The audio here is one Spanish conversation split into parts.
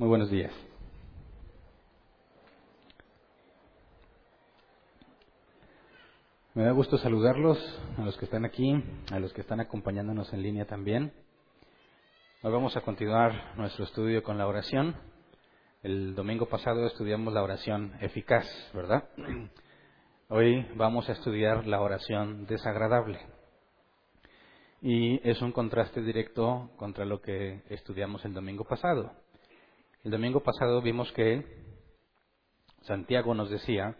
Muy buenos días. Me da gusto saludarlos, a los que están aquí, a los que están acompañándonos en línea también. Hoy vamos a continuar nuestro estudio con la oración. El domingo pasado estudiamos la oración eficaz, ¿verdad? Hoy vamos a estudiar la oración desagradable. Y es un contraste directo contra lo que estudiamos el domingo pasado. El domingo pasado vimos que Santiago nos decía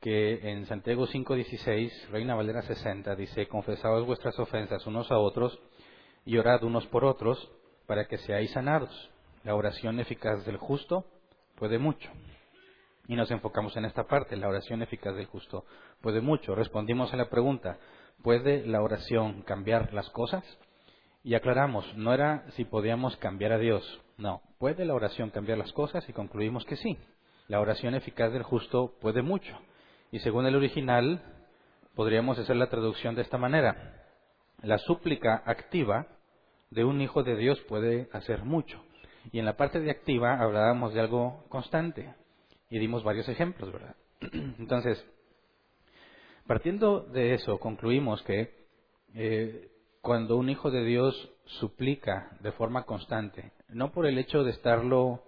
que en Santiago 5.16, Reina Valera 60, dice, confesaos vuestras ofensas unos a otros y orad unos por otros para que seáis sanados. La oración eficaz del justo puede mucho. Y nos enfocamos en esta parte, la oración eficaz del justo puede mucho. Respondimos a la pregunta, ¿puede la oración cambiar las cosas? Y aclaramos, no era si podíamos cambiar a Dios, no, ¿puede la oración cambiar las cosas? Y concluimos que sí. La oración eficaz del justo puede mucho. Y según el original, podríamos hacer la traducción de esta manera. La súplica activa de un hijo de Dios puede hacer mucho. Y en la parte de activa hablábamos de algo constante. Y dimos varios ejemplos, ¿verdad? Entonces, partiendo de eso, concluimos que eh, cuando un hijo de Dios suplica de forma constante, no por el hecho de estarlo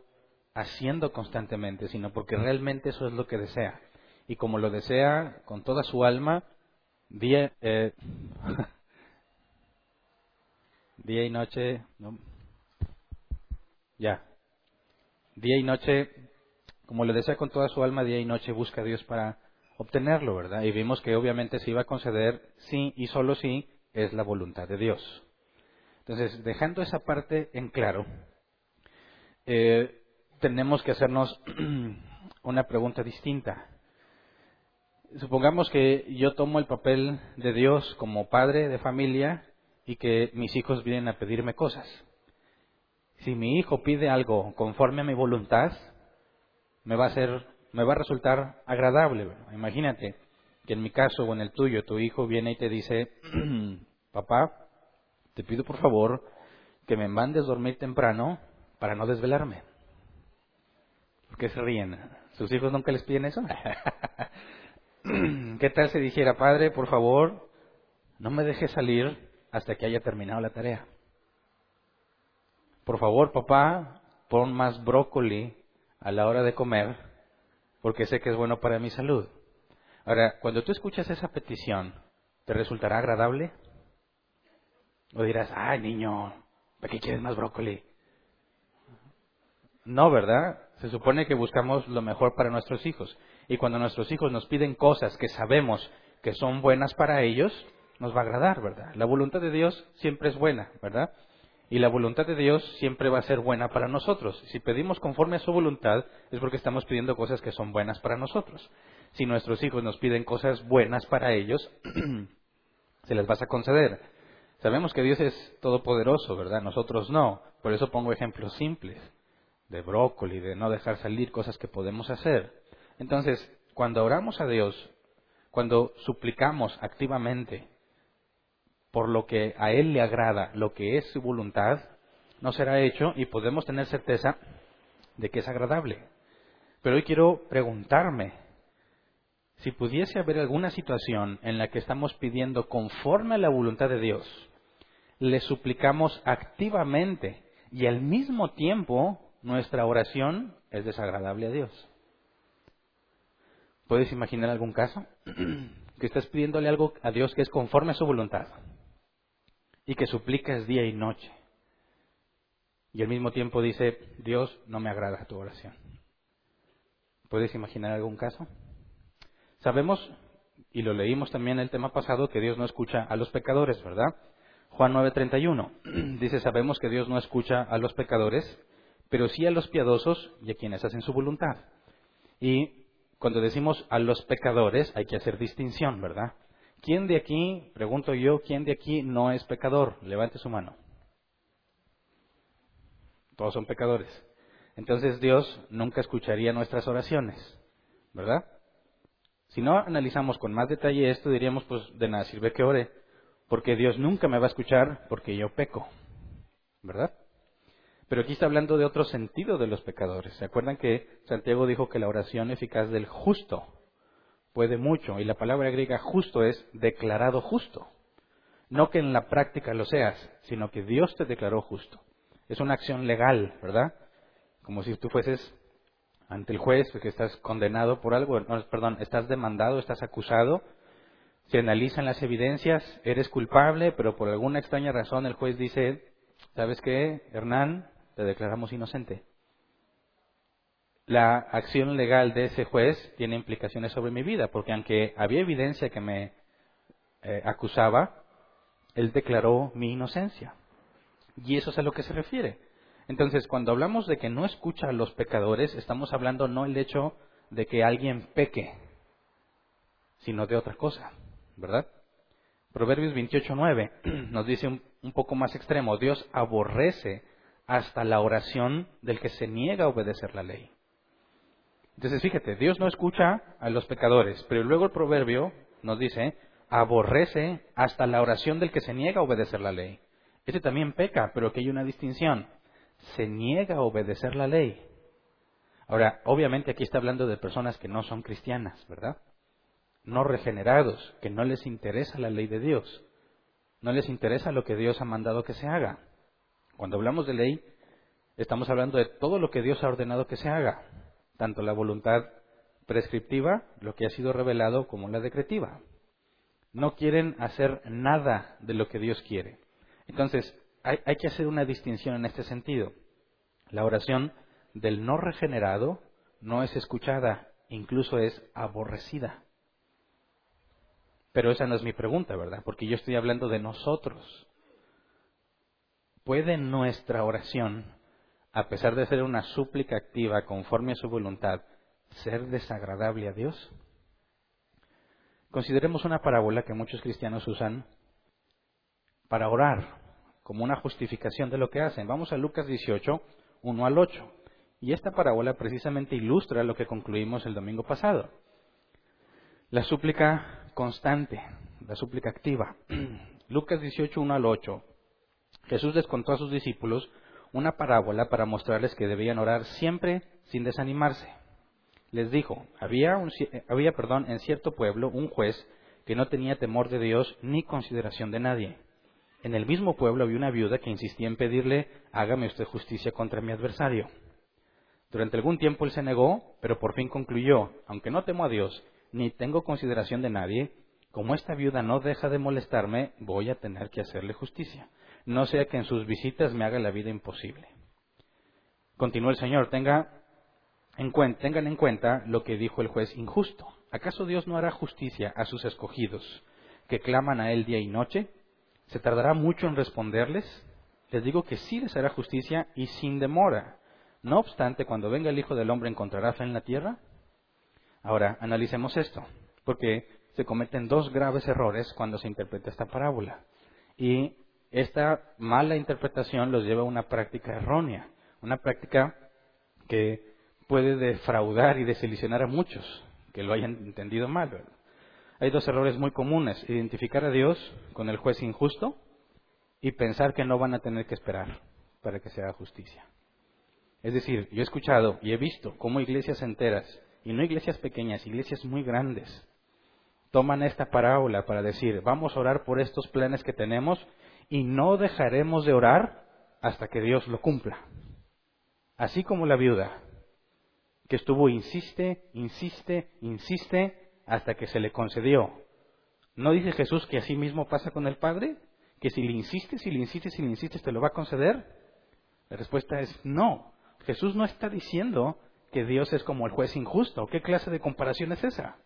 haciendo constantemente, sino porque realmente eso es lo que desea. Y como lo desea con toda su alma, día, eh, día y noche, ya, día y noche, como lo desea con toda su alma, día y noche busca a Dios para obtenerlo, ¿verdad? Y vimos que obviamente se iba a conceder sí y solo sí es la voluntad de Dios. Entonces, dejando esa parte en claro, eh, tenemos que hacernos una pregunta distinta. Supongamos que yo tomo el papel de Dios como padre de familia y que mis hijos vienen a pedirme cosas. Si mi hijo pide algo conforme a mi voluntad, me va a ser, me va a resultar agradable. Imagínate que en mi caso o en el tuyo, tu hijo viene y te dice, papá, te pido por favor que me mandes dormir temprano para no desvelarme. ¿Por qué se ríen? ¿Sus hijos nunca les piden eso? ¿Qué tal si dijera, padre, por favor, no me deje salir hasta que haya terminado la tarea? Por favor, papá, pon más brócoli a la hora de comer, porque sé que es bueno para mi salud. Ahora, cuando tú escuchas esa petición, ¿te resultará agradable? O dirás, ay niño, ¿para qué quieres más brócoli? No, ¿verdad? Se supone que buscamos lo mejor para nuestros hijos. Y cuando nuestros hijos nos piden cosas que sabemos que son buenas para ellos, nos va a agradar, ¿verdad? La voluntad de Dios siempre es buena, ¿verdad? Y la voluntad de Dios siempre va a ser buena para nosotros. Si pedimos conforme a su voluntad, es porque estamos pidiendo cosas que son buenas para nosotros. Si nuestros hijos nos piden cosas buenas para ellos, se les vas a conceder. Sabemos que Dios es todopoderoso, ¿verdad? Nosotros no. Por eso pongo ejemplos simples de brócoli, de no dejar salir cosas que podemos hacer. Entonces, cuando oramos a Dios, cuando suplicamos activamente por lo que a Él le agrada, lo que es su voluntad, no será hecho y podemos tener certeza de que es agradable. Pero hoy quiero preguntarme si pudiese haber alguna situación en la que estamos pidiendo conforme a la voluntad de Dios, le suplicamos activamente y al mismo tiempo nuestra oración es desagradable a Dios. ¿Puedes imaginar algún caso? que estás pidiéndole algo a Dios que es conforme a su voluntad y que suplicas día y noche. Y al mismo tiempo dice, Dios no me agrada tu oración. ¿Puedes imaginar algún caso? Sabemos, y lo leímos también el tema pasado, que Dios no escucha a los pecadores, ¿verdad? Juan 9:31 dice, sabemos que Dios no escucha a los pecadores, pero sí a los piadosos y a quienes hacen su voluntad. Y cuando decimos a los pecadores hay que hacer distinción, ¿verdad? ¿Quién de aquí, pregunto yo, quién de aquí no es pecador? Levante su mano. Todos son pecadores. Entonces Dios nunca escucharía nuestras oraciones, ¿verdad? Si no analizamos con más detalle esto, diríamos, pues de nada sirve que ore, porque Dios nunca me va a escuchar porque yo peco, ¿verdad? Pero aquí está hablando de otro sentido de los pecadores. ¿Se acuerdan que Santiago dijo que la oración eficaz del justo puede mucho? Y la palabra griega justo es declarado justo. No que en la práctica lo seas, sino que Dios te declaró justo. Es una acción legal, ¿verdad? Como si tú fueses ante el juez que estás condenado por algo, perdón, estás demandado, estás acusado. Se analizan las evidencias, eres culpable, pero por alguna extraña razón el juez dice, ¿sabes qué, Hernán? Te declaramos inocente. La acción legal de ese juez tiene implicaciones sobre mi vida, porque aunque había evidencia que me eh, acusaba, él declaró mi inocencia. Y eso es a lo que se refiere. Entonces, cuando hablamos de que no escucha a los pecadores, estamos hablando no el hecho de que alguien peque, sino de otra cosa, ¿verdad? Proverbios 28.9 nos dice un, poco más extremo, Dios aborrece hasta la oración del que se niega a obedecer la ley. Entonces, fíjate, Dios no escucha a los pecadores, pero luego el proverbio nos dice, aborrece hasta la oración del que se niega a obedecer la ley. Ese también peca, pero que hay una distinción. Se niega a obedecer la ley. Ahora, obviamente aquí está hablando de personas que no son cristianas, ¿verdad? No regenerados, que no les interesa la ley de Dios. No les interesa lo que Dios ha mandado que se haga. Cuando hablamos de ley, estamos hablando de todo lo que Dios ha ordenado que se haga, tanto la voluntad prescriptiva, lo que ha sido revelado, como la decretiva. No quieren hacer nada de lo que Dios quiere. Entonces, hay, que hacer una distinción en este sentido. La oración del no regenerado no es escuchada, incluso es aborrecida. Pero esa no es mi pregunta, ¿verdad? Porque yo estoy hablando de nosotros. ¿Puede nuestra oración, a pesar de ser una súplica activa conforme a su voluntad, ser desagradable a Dios? Consideremos una parábola que muchos cristianos usan para orar, como una justificación de lo que hacen. Vamos a Lucas 18, 1 al 8. Y esta parábola precisamente ilustra lo que concluimos el domingo pasado. La súplica constante, la súplica activa. Lucas 18, 1 al 8. Jesús les contó a sus discípulos una parábola para mostrarles que debían orar siempre sin desanimarse. Les dijo, había, un, había perdón, en cierto pueblo un juez que no tenía temor de Dios ni consideración de nadie en el mismo pueblo había una viuda que insistía en pedirle, hágame usted justicia contra mi adversario. Durante algún tiempo él se negó, pero por fin concluyó, aunque no temo a Dios, ni tengo consideración de nadie, como esta viuda no deja de molestarme, voy a tener que hacerle justicia, no sea que en sus visitas me haga la vida imposible. Continuó el Señor, tenga en cuenta, tengan en cuenta lo que dijo el juez injusto. ¿Acaso Dios no hará justicia a sus escogidos, que claman a Él día y noche? ¿Se tardará mucho en responderles? Les digo que sí les hará justicia y sin demora. No obstante, cuando venga el Hijo del Hombre, ¿encontrará fe en la tierra? Ahora, analicemos esto, porque se cometen dos graves errores cuando se interpreta esta parábola. Y esta mala interpretación los lleva a una práctica errónea, una práctica que puede defraudar y desilusionar a muchos que lo hayan entendido mal. Hay dos errores muy comunes, identificar a Dios con el juez injusto y pensar que no van a tener que esperar para que se haga justicia. Es decir, yo he escuchado y he visto cómo iglesias enteras, y no iglesias pequeñas, iglesias muy grandes, toman esta parábola para decir, vamos a orar por estos planes que tenemos y no dejaremos de orar hasta que Dios lo cumpla. Así como la viuda, que estuvo, insiste, insiste, insiste, hasta que se le concedió. ¿No dice Jesús que así mismo pasa con el Padre? ¿Que si le insistes, si le insistes, si le insistes, te lo va a conceder? La respuesta es no. Jesús no está diciendo que Dios es como el juez injusto. ¿Qué clase de comparación es esa?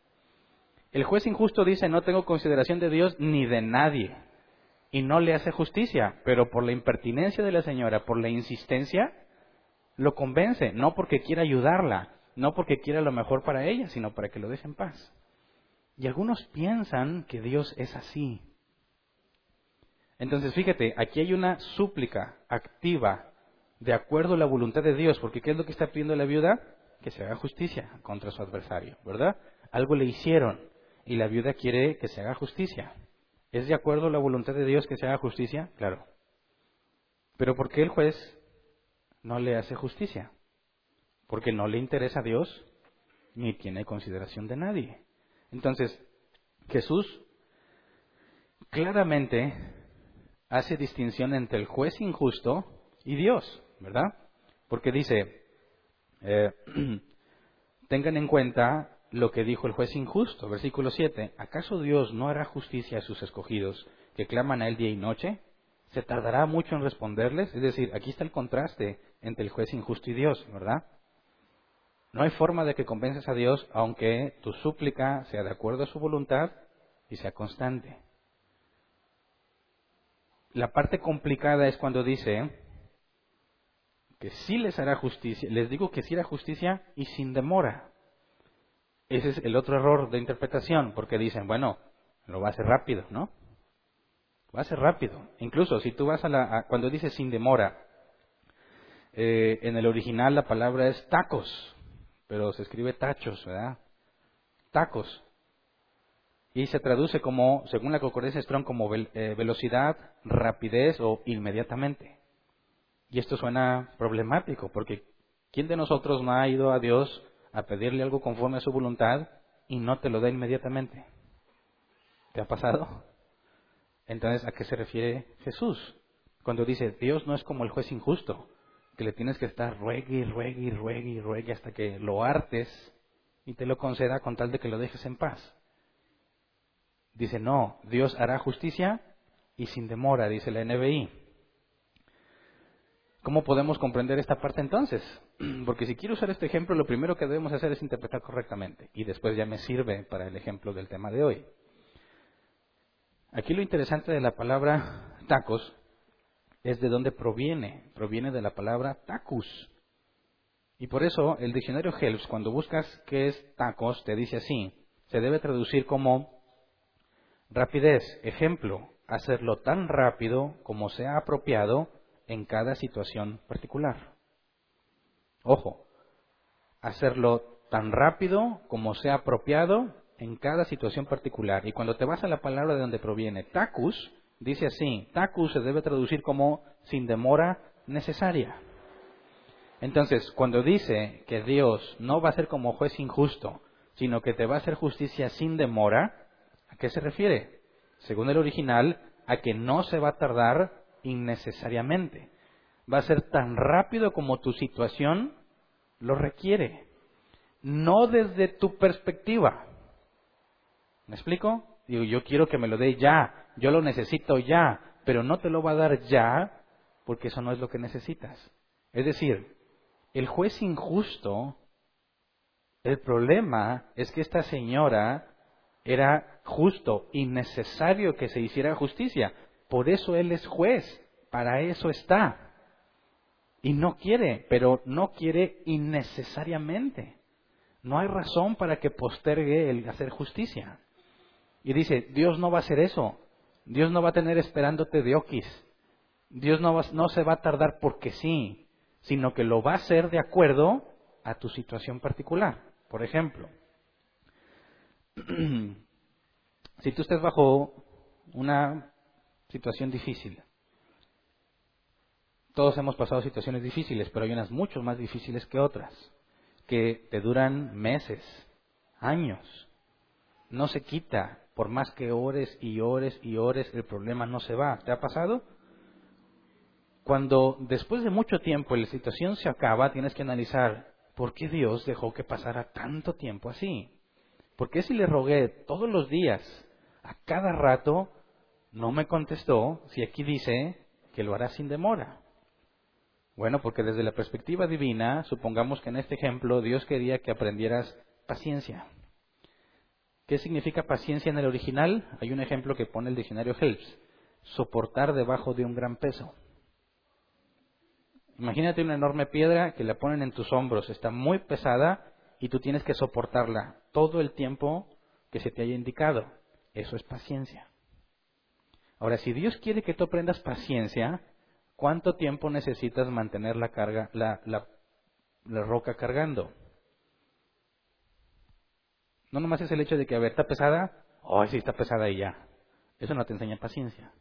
El juez injusto dice no tengo consideración de Dios ni de nadie. Y no le hace justicia, pero por la impertinencia de la señora, por la insistencia, lo convence, no porque quiera ayudarla, no porque quiera lo mejor para ella, sino para que lo deje en paz. Y algunos piensan que Dios es así. Entonces, fíjate, aquí hay una súplica activa de acuerdo a la voluntad de Dios, porque ¿qué es lo que está pidiendo la viuda? Que se haga justicia contra su adversario, ¿verdad? Algo le hicieron y la viuda quiere que se haga justicia. ¿Es de acuerdo a la voluntad de Dios que se haga justicia? Claro. Pero ¿por qué el juez no le hace justicia? Porque no le interesa a Dios ni tiene consideración de nadie. Entonces, Jesús claramente hace distinción entre el juez injusto y Dios. ¿verdad? Porque dice, eh, tengan en cuenta lo que dijo el juez injusto, versículo 7, ¿acaso Dios no hará justicia a sus escogidos que claman a él día y noche? ¿Se tardará mucho en responderles? Es decir, aquí está el contraste entre el juez injusto y Dios, ¿verdad? No hay forma de que convences a Dios aunque tu súplica sea de acuerdo a su voluntad y sea constante. La parte complicada es cuando dice, que sí les hará justicia, les digo que sí hará justicia y sin demora. Ese es el otro error de interpretación, porque dicen, bueno, lo va a hacer rápido, ¿no? Va a ser rápido. Incluso si tú vas a la, cuando dice sin demora, eh, en el original la palabra es tacos, pero se escribe tachos, ¿verdad? Tacos. Y se traduce como, según la concordancia Strong, como eh, velocidad, rapidez o inmediatamente. Y esto suena problemático, porque ¿quién de nosotros no ha ido a Dios a pedirle algo conforme a su voluntad y no te lo da inmediatamente? ¿Te ha pasado? Entonces, ¿a qué se refiere Jesús? Cuando dice, Dios no es como el juez injusto, que le tienes que estar ruegue ruegue ruegue ruegue hasta que lo hartes y te lo conceda con tal de que lo dejes en paz. Dice, no, Dios hará justicia y sin demora, dice la NBI. ¿Cómo podemos comprender esta parte entonces? Porque si quiero usar este ejemplo, lo primero que debemos hacer es interpretar correctamente y después ya me sirve para el ejemplo del tema de hoy. Aquí lo interesante de la palabra tacos es de dónde proviene. Proviene de la palabra tacus. Y por eso el diccionario Helps, cuando buscas qué es tacos, te dice así. Se debe traducir como rapidez. Ejemplo, hacerlo tan rápido como sea apropiado en cada situación particular. Ojo, hacerlo tan rápido como sea apropiado en cada situación particular. Y cuando te vas a la palabra de donde proviene tacus, dice así, tacus se debe traducir como sin demora necesaria. Entonces, cuando dice que Dios no va a ser como juez injusto, sino que te va a hacer justicia sin demora, ¿a qué se refiere? Según el original, a que no se va a tardar innecesariamente. Va a ser tan rápido como tu situación lo requiere, no desde tu perspectiva. ¿Me explico? Digo, yo quiero que me lo dé ya, yo lo necesito ya, pero no te lo va a dar ya porque eso no es lo que necesitas. Es decir, el juez injusto, el problema es que esta señora era justo y necesario que se hiciera justicia, por eso Él es juez, para eso está. Y no quiere, pero no quiere innecesariamente. No hay razón para que postergue el hacer justicia. Y dice, Dios no va a hacer eso. Dios no va a tener esperándote de oquis. Dios no, se va a tardar porque sí, sino que lo va a hacer de acuerdo a tu situación particular. Por ejemplo, si tú estás bajo una situación difícil. Todos hemos pasado situaciones difíciles, pero hay unas mucho más difíciles que otras, que te duran meses, años. No se quita, por más que ores y ores y ores, el problema no se va. ¿Te ha pasado? Cuando después de mucho tiempo la situación se acaba, tienes que analizar, ¿por qué Dios dejó que pasara tanto tiempo así? ¿Por qué si le rogué todos los días, a cada rato, no me contestó si aquí dice que lo hará sin demora. Bueno, porque desde la perspectiva divina, supongamos que en este ejemplo Dios quería que aprendieras paciencia. ¿Qué significa paciencia en el original? Hay un ejemplo que pone el diccionario Helps. soportar debajo de un gran peso. Imagínate una enorme piedra que la ponen en tus hombros, está muy pesada y tú tienes que soportarla todo el tiempo que se te haya indicado. Eso es paciencia. Ahora, si Dios quiere que tú aprendas paciencia, ¿cuánto tiempo necesitas mantener la carga, la, roca cargando? No nomás es el hecho de que, a ver, está pesada, oh, sí está pesada y ya. Eso no te enseña paciencia.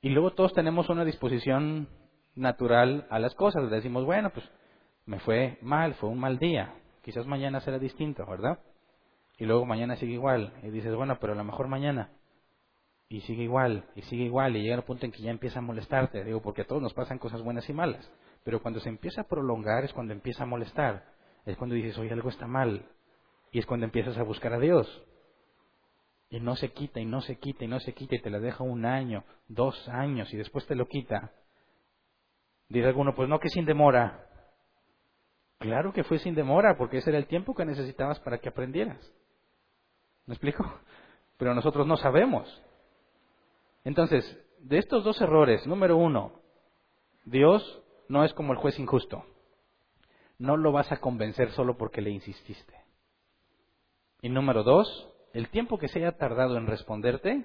Y luego todos tenemos una disposición natural a las cosas. Decimos, bueno, pues me fue mal, fue un mal día. Quizás mañana será distinto, ¿verdad? Y luego mañana sigue igual. Y dices, bueno, pero a lo mejor mañana. Y sigue igual, y sigue igual, y llega el punto en que ya empieza a molestarte. Digo, porque a todos nos pasan cosas buenas y malas. Pero cuando se empieza a prolongar es cuando empieza a molestar. Es cuando dices, oye, algo está mal. Y es cuando empiezas a buscar a Dios. Y no se quita, y no se quita, y no se quita, y te la deja un año, dos años, y después te lo quita. Dice alguno, pues no, que sin demora. Claro que fue sin demora, porque ese era el tiempo que necesitabas para que aprendieras. ¿Me explico? Pero nosotros no sabemos. Entonces, de estos dos errores, número uno, Dios no es como el juez injusto. No lo vas a convencer solo porque le insististe. Y número dos, el tiempo que se haya tardado en responderte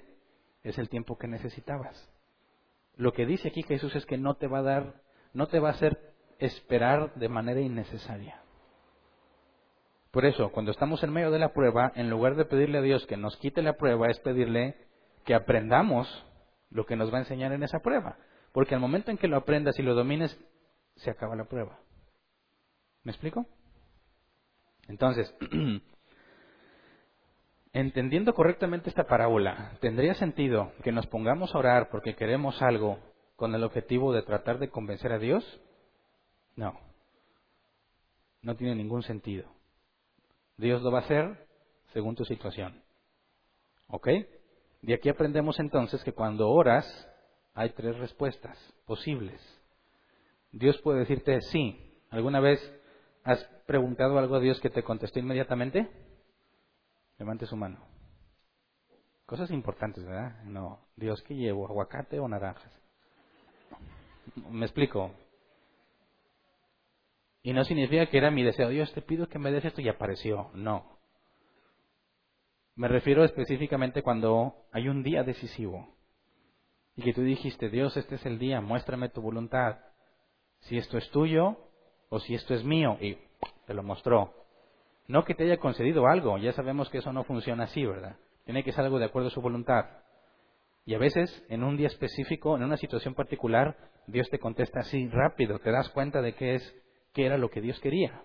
es el tiempo que necesitabas. Lo que dice aquí Jesús es que no te va a dar no te va a hacer esperar de manera innecesaria. Por eso, cuando estamos en medio de la prueba, en lugar de pedirle a Dios que nos quite la prueba, es pedirle que aprendamos lo que nos va a enseñar en esa prueba. Porque al momento en que lo aprendas y lo domines, se acaba la prueba. ¿Me explico? Entonces, entendiendo correctamente esta parábola, ¿tendría sentido que nos pongamos a orar porque queremos algo con el objetivo de tratar de convencer a Dios? No. No tiene ningún sentido. Dios lo va a hacer según tu situación. ¿Ok? De aquí aprendemos entonces que cuando oras hay tres respuestas posibles. Dios puede decirte sí. ¿Alguna vez has preguntado algo a Dios que te contestó inmediatamente? Levante su mano. Cosas importantes, ¿verdad? No. Dios, ¿qué llevo? ¿Aguacate o naranjas? Me explico. Y no significa que era mi deseo, Dios te pido que me des esto y apareció. No. Me refiero específicamente cuando hay un día decisivo y que tú dijiste, Dios, este es el día, muéstrame tu voluntad. Si esto es tuyo o si esto es mío. Y te lo mostró. No que te haya concedido algo, ya sabemos que eso no funciona así, ¿verdad? Tiene que ser algo de acuerdo a su voluntad. Y a veces, en un día específico, en una situación particular, Dios te contesta así rápido, te das cuenta de qué es, qué era lo que Dios quería.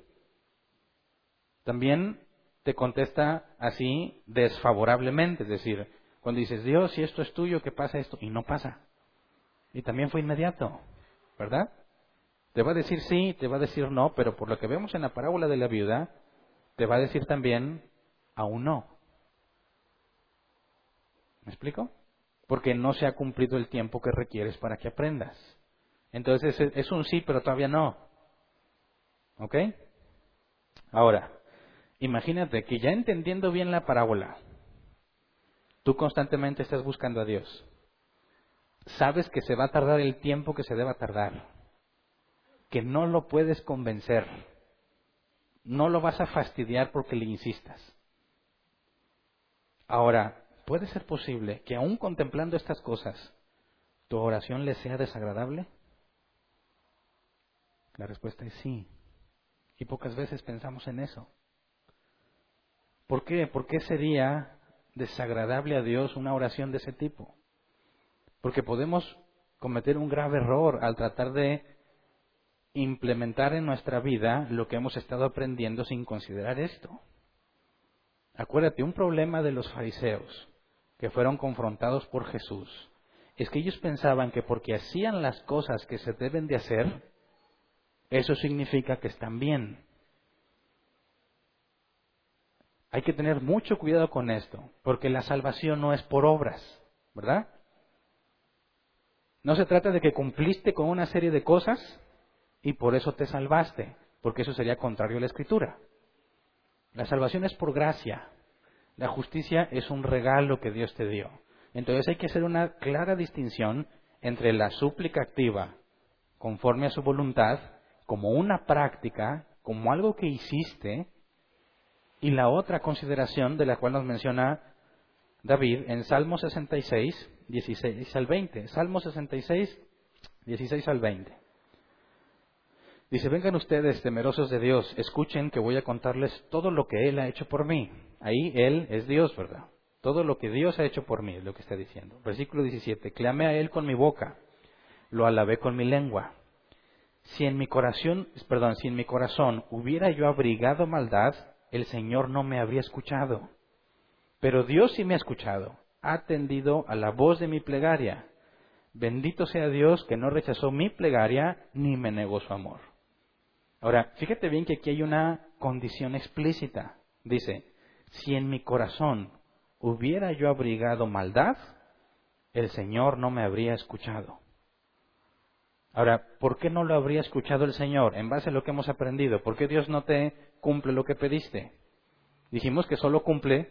También te contesta así desfavorablemente, es decir, cuando dices, Dios, si esto es tuyo, ¿qué pasa esto? Y no pasa. Y también fue inmediato, ¿verdad? Te va a decir sí, te va a decir no, pero por lo que vemos en la parábola de la viuda, te va a decir también aún no. ¿Me explico? Porque no se ha cumplido el tiempo que requieres para que aprendas. Entonces es un sí, pero todavía no. ¿Ok? Ahora, imagínate que ya entendiendo bien la parábola, tú constantemente estás buscando a Dios. Sabes que se va a tardar el tiempo que se deba tardar, que no lo puedes convencer, no lo vas a fastidiar porque le insistas. Ahora, ¿puede ser posible que aún contemplando estas cosas, tu oración le sea desagradable? La respuesta es sí. Y pocas veces pensamos en eso. ¿Por qué? ¿Por qué sería desagradable a Dios una oración de ese tipo? Porque podemos cometer un grave error al tratar de implementar en nuestra vida lo que hemos estado aprendiendo sin considerar esto. Acuérdate, un problema de los fariseos que fueron confrontados por Jesús es que ellos pensaban que porque hacían las cosas que se deben de hacer, eso significa que están bien. Hay que tener mucho cuidado con esto, porque la salvación no es por obras, ¿verdad? No se trata de que cumpliste con una serie de cosas y por eso te salvaste, porque eso sería contrario a la escritura. La salvación es por gracia. La justicia es un regalo que Dios te dio. Entonces hay que hacer una clara distinción entre la súplica activa, conforme a su voluntad, como una práctica, como algo que hiciste, y la otra consideración de la cual nos menciona David en Salmo 66, 16 al 20. Salmo 66, 16 al 20. Dice, vengan ustedes temerosos de Dios, escuchen que voy a contarles todo lo que Él ha hecho por mí. Ahí Él es Dios, ¿verdad? Todo lo que Dios ha hecho por mí es lo que está diciendo. Versículo 17, clamé a Él con mi boca, lo alabé con mi lengua. Si en mi corazón, perdón, si en mi corazón hubiera yo abrigado maldad, el Señor no me habría escuchado. Pero Dios sí me ha escuchado, ha atendido a la voz de mi plegaria. Bendito sea Dios que no rechazó mi plegaria ni me negó su amor. Ahora, fíjate bien que aquí hay una condición explícita. Dice, si en mi corazón hubiera yo abrigado maldad, el Señor no me habría escuchado. Ahora, ¿por qué no lo habría escuchado el Señor? En base a lo que hemos aprendido, ¿por qué Dios no te cumple lo que pediste? Dijimos que solo cumple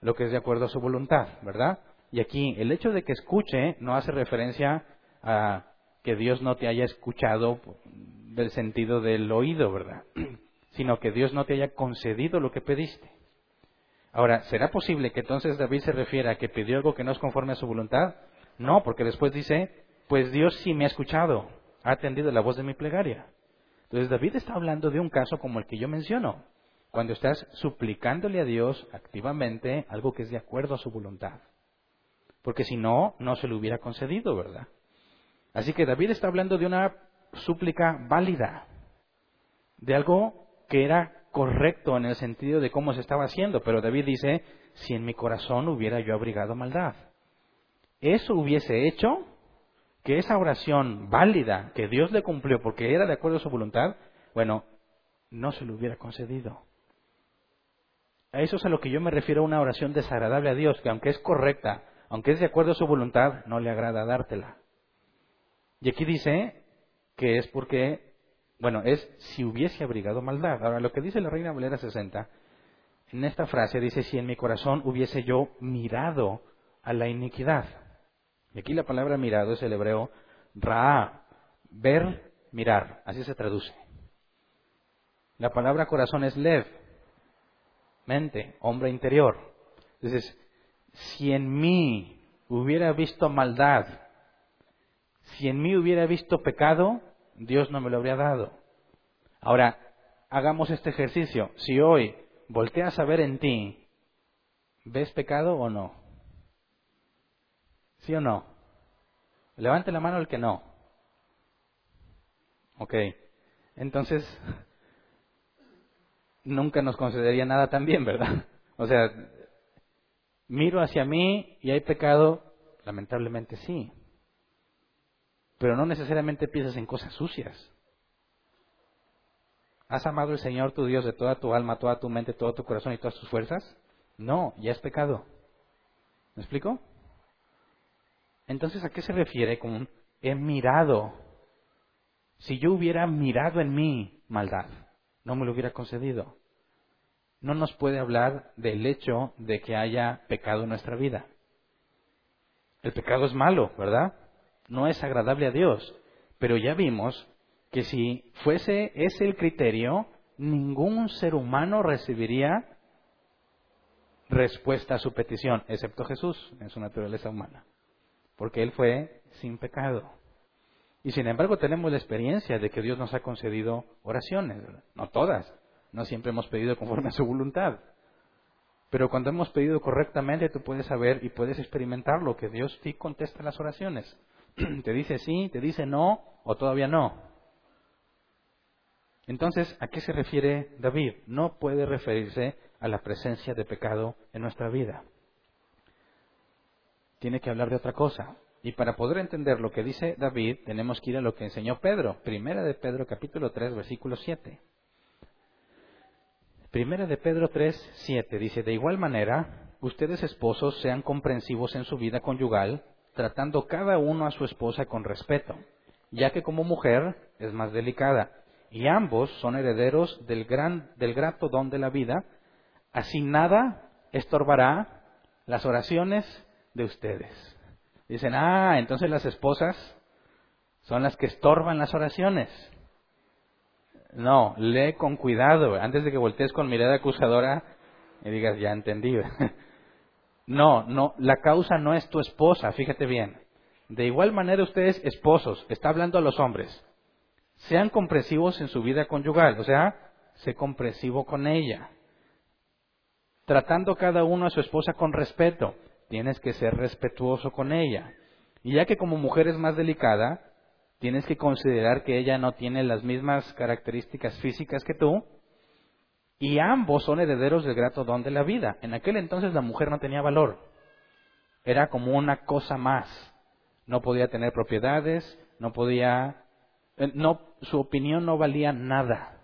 lo que es de acuerdo a su voluntad, ¿verdad? Y aquí el hecho de que escuche no hace referencia a que Dios no te haya escuchado del sentido del oído, ¿verdad? Sino que Dios no te haya concedido lo que pediste. Ahora, ¿será posible que entonces David se refiera a que pidió algo que no es conforme a su voluntad? No, porque después dice, pues Dios sí me ha escuchado, ha atendido la voz de mi plegaria. Entonces David está hablando de un caso como el que yo menciono, cuando estás suplicándole a Dios activamente algo que es de acuerdo a su voluntad. Porque si no, no se lo hubiera concedido, ¿verdad? Así que David está hablando de una súplica válida, de algo que era correcto en el sentido de cómo se estaba haciendo, pero David dice, si en mi corazón hubiera yo abrigado maldad. Eso hubiese hecho que esa oración válida que Dios le cumplió porque era de acuerdo a su voluntad, bueno, no se lo hubiera concedido. A eso es a lo que yo me refiero a una oración desagradable a Dios, que aunque es correcta, aunque es de acuerdo a su voluntad, no le agrada dártela. Y aquí dice, que es porque, bueno, es si hubiese abrigado maldad. Ahora, lo que dice la Reina Valera 60, en esta frase dice, si en mi corazón hubiese yo mirado a la iniquidad. Y aquí la palabra mirado es el hebreo ra, ver, mirar, así se traduce. La palabra corazón es lev, mente, hombre interior. Entonces, si en mí hubiera visto maldad, si en mí hubiera visto pecado, Dios no me lo habría dado. Ahora, hagamos este ejercicio. Si hoy volteas a ver en ti, ¿ves pecado o no? ¿Sí o no? Levante la mano el que no. Ok. Entonces, nunca nos concedería nada también, ¿verdad? O sea, miro hacia mí y hay pecado, lamentablemente sí pero no necesariamente piensas en cosas sucias. ¿Has amado al Señor tu Dios de toda tu alma, toda tu mente, todo tu corazón y todas tus fuerzas? No, ya es pecado. ¿Me explico? Entonces, ¿a qué se refiere con he mirado? Si yo hubiera mirado en mí maldad, no me lo hubiera concedido. No nos puede hablar del hecho de que haya pecado en nuestra vida. El pecado es malo, ¿verdad? no es agradable a Dios. Pero ya vimos que si fuese ese el criterio, ningún ser humano recibiría respuesta a su petición, excepto Jesús en su naturaleza humana, porque Él fue sin pecado. Y sin embargo tenemos la experiencia de que Dios nos ha concedido oraciones, no todas, no siempre hemos pedido conforme a su voluntad. Pero cuando hemos pedido correctamente, tú puedes saber y puedes experimentar lo que Dios sí contesta las oraciones. te dice sí, te dice no o todavía no. Entonces, ¿a qué se refiere David? No puede referirse a la presencia de pecado en nuestra vida. Tiene que hablar de otra cosa. Y para poder entender lo que dice David, tenemos que ir a lo que enseñó Pedro. Primera de Pedro, capítulo 3, versículo 7. Primera de Pedro 3, 7 dice, de igual manera, ustedes esposos sean comprensivos en su vida conyugal, tratando cada uno a su esposa con respeto, ya que como mujer es más delicada, y ambos son herederos del, gran, del grato don de la vida, así nada estorbará las oraciones de ustedes. Dicen, ah, entonces las esposas son las que estorban las oraciones. No, lee con cuidado. Antes de que voltees con mirada acusadora y digas, ya entendí. no, no, la causa no es tu esposa, fíjate bien. De igual manera ustedes, esposos, está hablando a los hombres. Sean comprensivos en su vida conyugal, o sea, sé comprensivo con ella. Tratando cada uno a su esposa con respeto. Tienes que ser respetuoso con ella. Y ya que como mujer es más delicada, tienes que considerar que ella no tiene las mismas características físicas que tú, y ambos son herederos del grato don de la vida. En aquel entonces la mujer no tenía valor. Era como una cosa más. No podía tener propiedades, no podía eh, no su opinión no valía nada.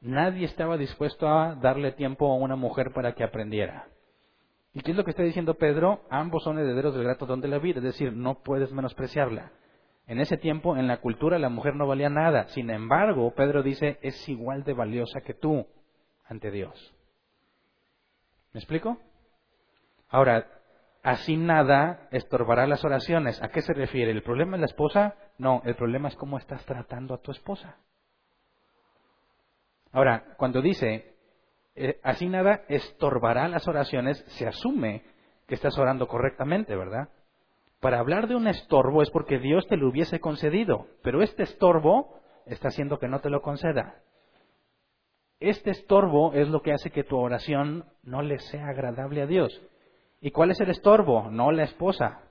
Nadie estaba dispuesto a darle tiempo a una mujer para que aprendiera. ¿Y qué es lo que está diciendo Pedro? Ambos son herederos del grato don de la vida, es decir, no puedes menospreciarla. En ese tiempo, en la cultura, la mujer no valía nada. Sin embargo, Pedro dice, es igual de valiosa que tú ante Dios. ¿Me explico? Ahora, así nada estorbará las oraciones. ¿A qué se refiere? ¿El problema es la esposa? No, el problema es cómo estás tratando a tu esposa. Ahora, cuando dice, eh, así nada estorbará las oraciones, se asume que estás orando correctamente, ¿verdad? Para hablar de un estorbo es porque Dios te lo hubiese concedido, pero este estorbo está haciendo que no te lo conceda. Este estorbo es lo que hace que tu oración no le sea agradable a Dios. ¿Y cuál es el estorbo? No la esposa.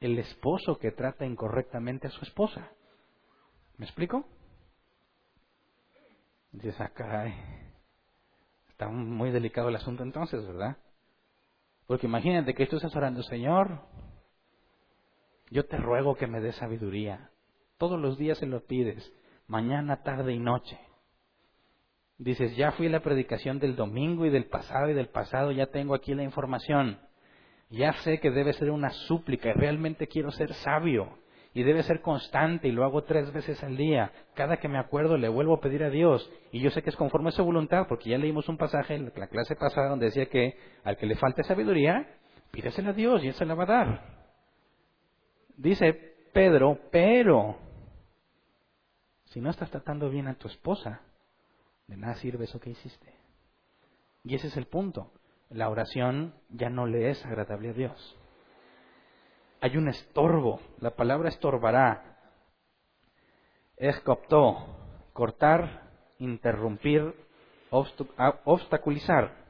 El esposo que trata incorrectamente a su esposa. ¿Me explico? Dices, ah, Está muy delicado el asunto entonces, ¿verdad? Porque imagínate que tú estás orando, Señor, yo te ruego que me des sabiduría. Todos los días se lo pides, mañana, tarde y noche. Dices, ya fui a la predicación del domingo y del pasado y del pasado, ya tengo aquí la información. Ya sé que debe ser una súplica y realmente quiero ser sabio. Y debe ser constante y lo hago tres veces al día. Cada que me acuerdo le vuelvo a pedir a Dios. Y yo sé que es conforme a su voluntad, porque ya leímos un pasaje en la clase pasada donde decía que al que le falte sabiduría, pídesela a Dios y Él se la va a dar. Dice Pedro, pero si no estás tratando bien a tu esposa, de nada sirve eso que hiciste. Y ese es el punto. La oración ya no le es agradable a Dios. Hay un estorbo. La palabra estorbará. Escoptó. Cortar, interrumpir, obstaculizar.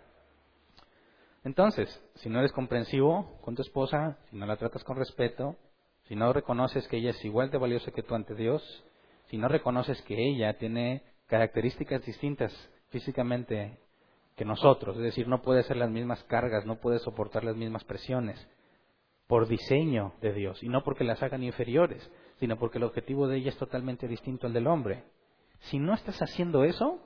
Entonces, si no eres comprensivo con tu esposa, si no la tratas con respeto, si no reconoces que ella es igual de valiosa que tú ante Dios, si no reconoces que ella tiene características distintas físicamente que nosotros, es decir, no puede hacer las mismas cargas, no puede soportar las mismas presiones, por diseño de Dios, y no porque las hagan inferiores, sino porque el objetivo de ella es totalmente distinto al del hombre. Si no estás haciendo eso,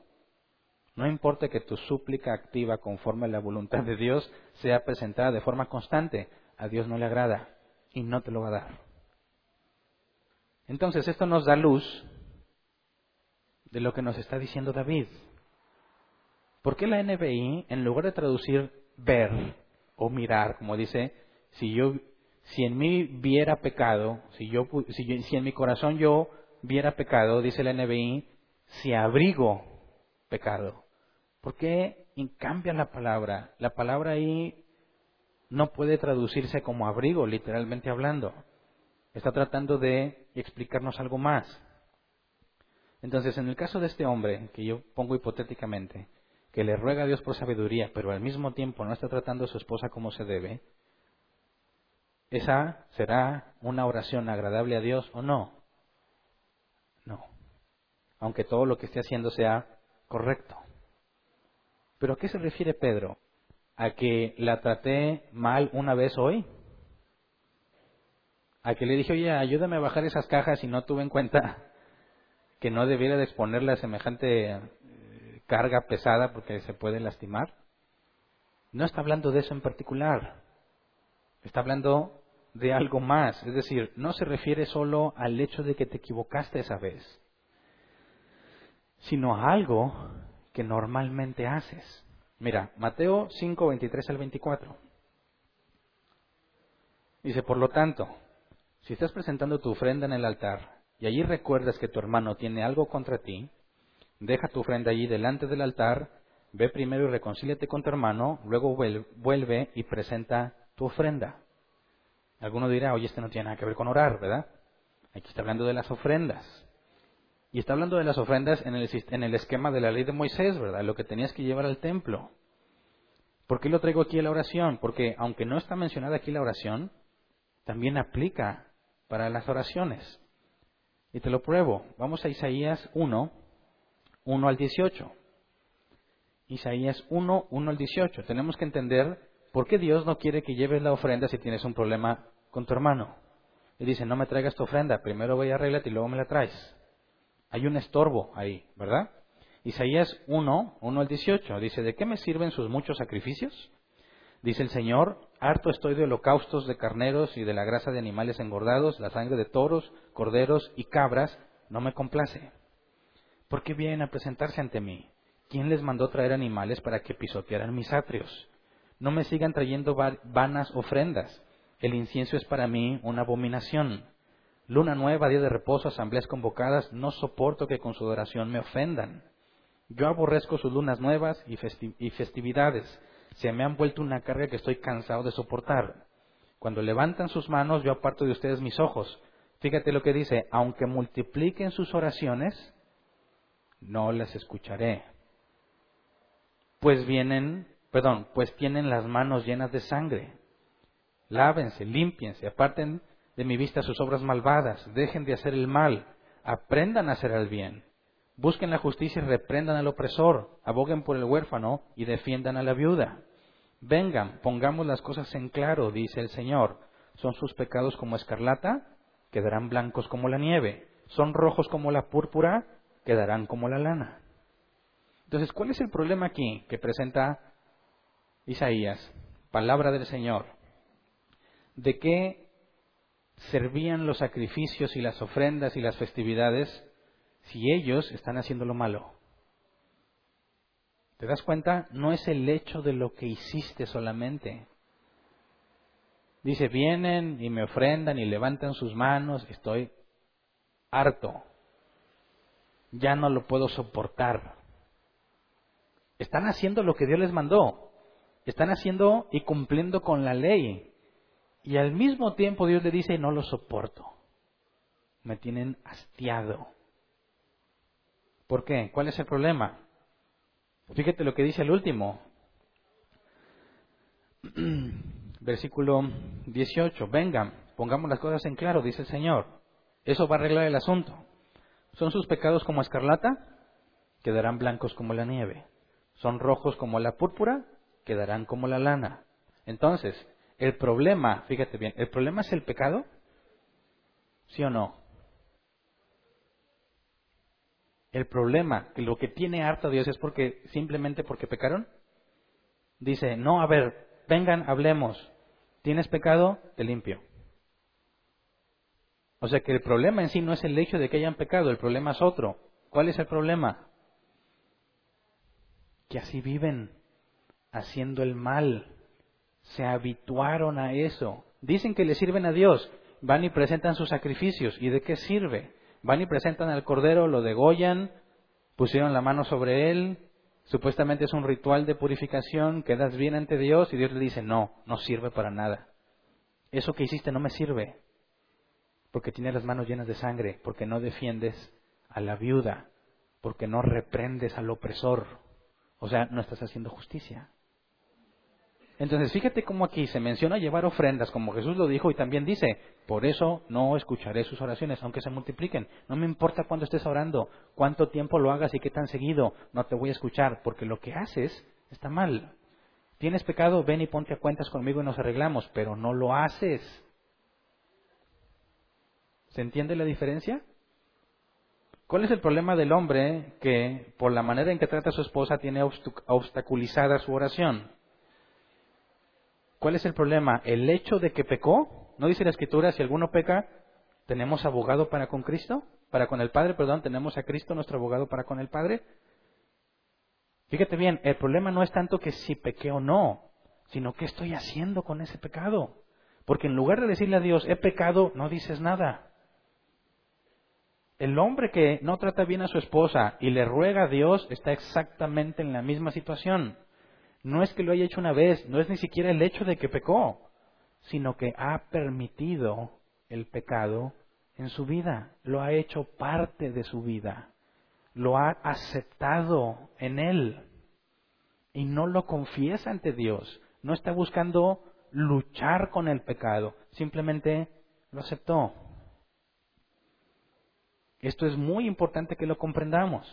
no importa que tu súplica activa conforme a la voluntad de Dios sea presentada de forma constante, a Dios no le agrada y no te lo va a dar. Entonces, esto nos da luz de lo que nos está diciendo David. ¿Por qué la NBI, en lugar de traducir ver o mirar, como dice, si yo, si en mí viera pecado, si yo, si, si en mi corazón yo viera pecado, dice la NBI, si abrigo pecado. ¿Por qué cambia la palabra? La palabra ahí no puede traducirse como abrigo, literalmente hablando. Está tratando de explicarnos algo más. Entonces, en el caso de este hombre, que yo pongo hipotéticamente, que le ruega a Dios por sabiduría, pero al mismo tiempo no está tratando a su esposa como se debe, ¿esa será una oración agradable a Dios o no? No. Aunque todo lo que esté haciendo sea correcto. ¿Pero a qué se refiere Pedro? ¿A que la traté mal una vez hoy? ¿A que le dije, oye, ayúdame a bajar esas cajas y no tuve en cuenta que no debiera de exponerle a semejante eh, carga pesada porque se puede lastimar. No está hablando de eso en particular. Está hablando de algo más. Es decir, no se refiere solo al hecho de que te equivocaste esa vez, sino a algo que normalmente haces. Mira, Mateo 5, 23 al 24. Dice, por lo tanto, si estás presentando tu ofrenda en el altar y allí recuerdas que tu hermano tiene algo contra ti, deja tu ofrenda allí delante del altar, ve primero y reconcíliate con tu hermano, luego vuelve y presenta tu ofrenda. Alguno dirá, oye, este no tiene nada que ver con orar, ¿verdad? Aquí está hablando de las ofrendas. Y está hablando de las ofrendas en el, en el esquema de la ley de Moisés, ¿verdad? Lo que tenías que llevar al templo. ¿Por qué lo traigo aquí a la oración? Porque aunque no está mencionada aquí la oración, también aplica para las oraciones. Y te lo pruebo. Vamos a Isaías 1, 1 al 18. Isaías 1, 1 al 18. Tenemos que entender por qué Dios no quiere que lleves la ofrenda si tienes un problema con tu hermano. Y dice, no me traigas tu ofrenda, primero voy a arreglarte y luego me la traes. Hay un estorbo ahí, ¿verdad? Isaías 1, 1 al 18 dice, ¿de qué me sirven sus muchos sacrificios? Dice el Señor, harto estoy de holocaustos de carneros y de la grasa de animales engordados, la sangre de toros, corderos y cabras, no me complace. ¿Por qué vienen a presentarse ante mí? ¿Quién les mandó traer animales para que pisotearan mis atrios? No me sigan trayendo vanas ofrendas. El incienso es para mí una abominación. Luna nueva, día de reposo, asambleas convocadas, no soporto que con su adoración me ofendan. Yo aborrezco sus lunas nuevas y, y festividades se me han vuelto una carga que estoy cansado de soportar. Cuando levantan sus manos, yo aparto de ustedes mis ojos. Fíjate lo que dice, aunque multipliquen sus oraciones, no las escucharé. Pues vienen, perdón, pues tienen las manos llenas de sangre. Lávense, limpiense, aparten de mi vista sus obras malvadas, dejen de hacer el mal, aprendan a hacer el bien. Busquen la justicia y reprendan al opresor, aboguen por el huérfano y defiendan a la viuda. Vengan, pongamos las cosas en claro, dice el Señor. Son sus pecados como escarlata, quedarán blancos como la nieve. Son rojos como la púrpura, quedarán como la lana. Entonces, ¿cuál es el problema aquí que presenta Isaías? Palabra del Señor. ¿De qué servían los sacrificios y las ofrendas y las festividades si ellos están haciendo lo malo. ¿Te das cuenta? No es el hecho de lo que hiciste solamente. Dice, vienen y me ofrendan y levantan sus manos, estoy harto. Ya no lo puedo soportar. Están haciendo lo que Dios les mandó. Están haciendo y cumpliendo con la ley. Y al mismo tiempo Dios le dice, no lo soporto. Me tienen hastiado. ¿Por qué? ¿Cuál es el problema? Fíjate lo que dice el último. Versículo 18. Vengan, pongamos las cosas en claro, dice el Señor. Eso va a arreglar el asunto. ¿Son sus pecados como escarlata? Quedarán blancos como la nieve. ¿Son rojos como la púrpura? Quedarán como la lana. Entonces, el problema, fíjate bien, ¿el problema es el pecado? ¿Sí o no? el problema, lo que tiene harto Dios es porque simplemente porque pecaron. Dice, no, a ver, vengan, hablemos. ¿Tienes pecado? Te limpio. O sea que el problema en sí no es el hecho de que hayan pecado, el problema es otro. ¿Cuál es el problema? Que así viven, haciendo el mal. Se habituaron a eso. Dicen que le sirven a Dios, van y presentan sus sacrificios. ¿Y de qué sirve? Van y presentan al cordero, lo degollan, pusieron la mano sobre él, supuestamente es un ritual de purificación, quedas bien ante Dios y Dios le dice, no, no sirve para nada. Eso que hiciste no me sirve, porque tienes las manos llenas de sangre, porque no defiendes a la viuda, porque no reprendes al opresor. O sea, no estás haciendo justicia. Entonces, fíjate cómo aquí se menciona llevar ofrendas, como Jesús lo dijo, y también dice, por eso no escucharé sus oraciones, aunque se multipliquen. No me importa cuándo estés orando, cuánto tiempo lo hagas y qué tan seguido, no te voy a escuchar, porque lo que haces está mal. Tienes pecado, ven y ponte a cuentas conmigo y nos arreglamos, pero no lo haces. ¿Se entiende la diferencia? ¿Cuál es el problema del hombre que, por la manera en que trata a su esposa, tiene obstaculizada su oración? ¿Cuál es el problema? El hecho de que pecó. ¿No dice la escritura, si alguno peca, tenemos abogado para con Cristo? Para con el Padre, perdón, tenemos a Cristo nuestro abogado para con el Padre. Fíjate bien, el problema no es tanto que si pequé o no, sino qué estoy haciendo con ese pecado. Porque en lugar de decirle a Dios, he pecado, no dices nada. El hombre que no trata bien a su esposa y le ruega a Dios está exactamente en la misma situación. No es que lo haya hecho una vez, no es ni siquiera el hecho de que pecó, sino que ha permitido el pecado en su vida, lo ha hecho parte de su vida, lo ha aceptado en él y no lo confiesa ante Dios, no está buscando luchar con el pecado, simplemente lo aceptó. Esto es muy importante que lo comprendamos.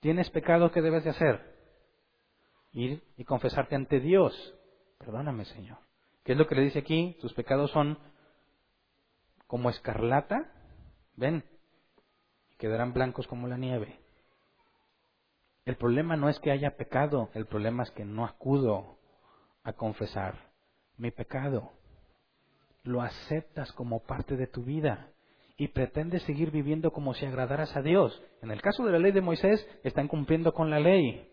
¿Tienes pecado que debes de hacer? Ir y confesarte ante Dios. Perdóname, Señor. ¿Qué es lo que le dice aquí? Tus pecados son como escarlata. Ven. Y quedarán blancos como la nieve. El problema no es que haya pecado, el problema es que no acudo a confesar mi pecado. Lo aceptas como parte de tu vida y pretendes seguir viviendo como si agradaras a Dios. En el caso de la ley de Moisés, están cumpliendo con la ley.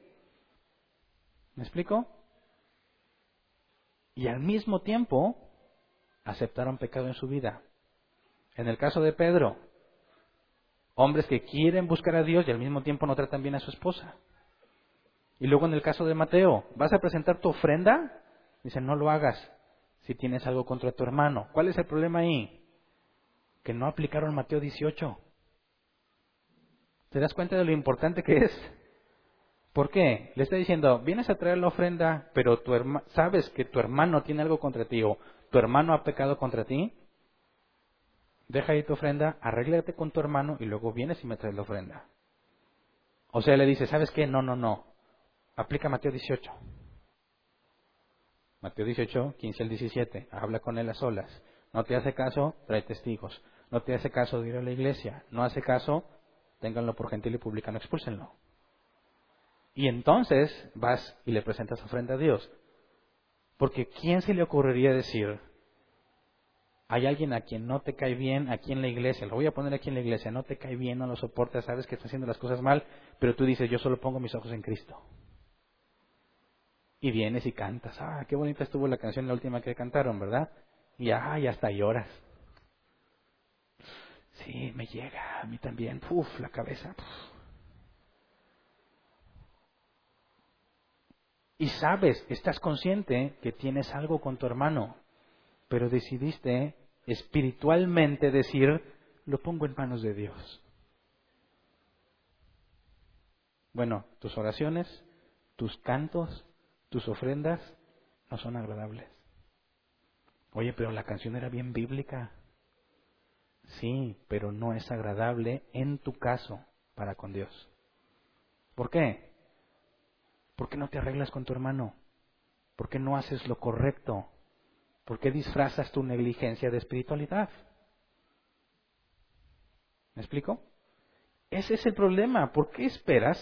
¿Me explico? Y al mismo tiempo aceptaron pecado en su vida. En el caso de Pedro, hombres que quieren buscar a Dios y al mismo tiempo no tratan bien a su esposa. Y luego en el caso de Mateo, ¿vas a presentar tu ofrenda? Dicen, no lo hagas si tienes algo contra tu hermano. ¿Cuál es el problema ahí? Que no aplicaron Mateo 18. ¿Te das cuenta de lo importante que es? ¿Por qué? Le está diciendo, vienes a traer la ofrenda, pero tu sabes que tu hermano tiene algo contra ti o tu hermano ha pecado contra ti. Deja ahí tu ofrenda, arréglate con tu hermano y luego vienes y me traes la ofrenda. O sea, le dice, ¿sabes qué? No, no, no. Aplica Mateo 18. Mateo 18, 15 al 17. Habla con él a solas. No te hace caso, trae testigos. No te hace caso de ir a la iglesia. No hace caso, ténganlo por gentil y publicano, expúlsenlo. Y entonces vas y le presentas ofrenda a Dios. Porque ¿quién se le ocurriría decir, hay alguien a quien no te cae bien aquí en la iglesia, lo voy a poner aquí en la iglesia, no te cae bien, no lo soportas, sabes que está haciendo las cosas mal, pero tú dices, yo solo pongo mis ojos en Cristo. Y vienes y cantas, ah, qué bonita estuvo la canción la última que cantaron, ¿verdad? Y ah, hasta lloras. Sí, me llega, a mí también, puf, la cabeza. Y sabes, estás consciente que tienes algo con tu hermano, pero decidiste espiritualmente decir, lo pongo en manos de Dios. Bueno, tus oraciones, tus cantos, tus ofrendas no son agradables. Oye, pero la canción era bien bíblica. Sí, pero no es agradable en tu caso para con Dios. ¿Por qué? ¿Por qué no te arreglas con tu hermano? ¿Por qué no haces lo correcto? ¿Por qué disfrazas tu negligencia de espiritualidad? ¿Me explico? Ese es el problema. ¿Por qué esperas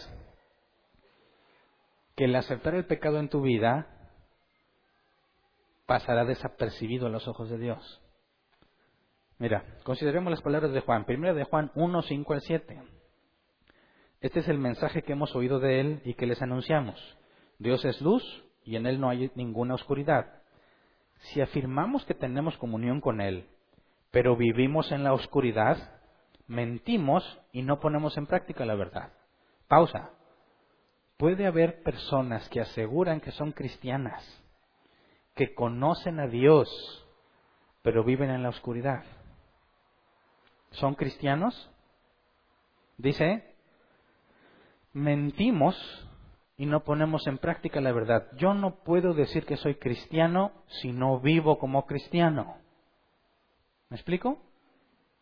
que el aceptar el pecado en tu vida pasará desapercibido a los ojos de Dios? Mira, consideremos las palabras de Juan. Primera de Juan 1, 5 al 7. Este es el mensaje que hemos oído de Él y que les anunciamos. Dios es luz y en Él no hay ninguna oscuridad. Si afirmamos que tenemos comunión con Él, pero vivimos en la oscuridad, mentimos y no ponemos en práctica la verdad. Pausa. Puede haber personas que aseguran que son cristianas, que conocen a Dios, pero viven en la oscuridad. ¿Son cristianos? Dice, mentimos y no ponemos en práctica la verdad. Yo no puedo decir que soy cristiano si no vivo como cristiano. ¿Me explico?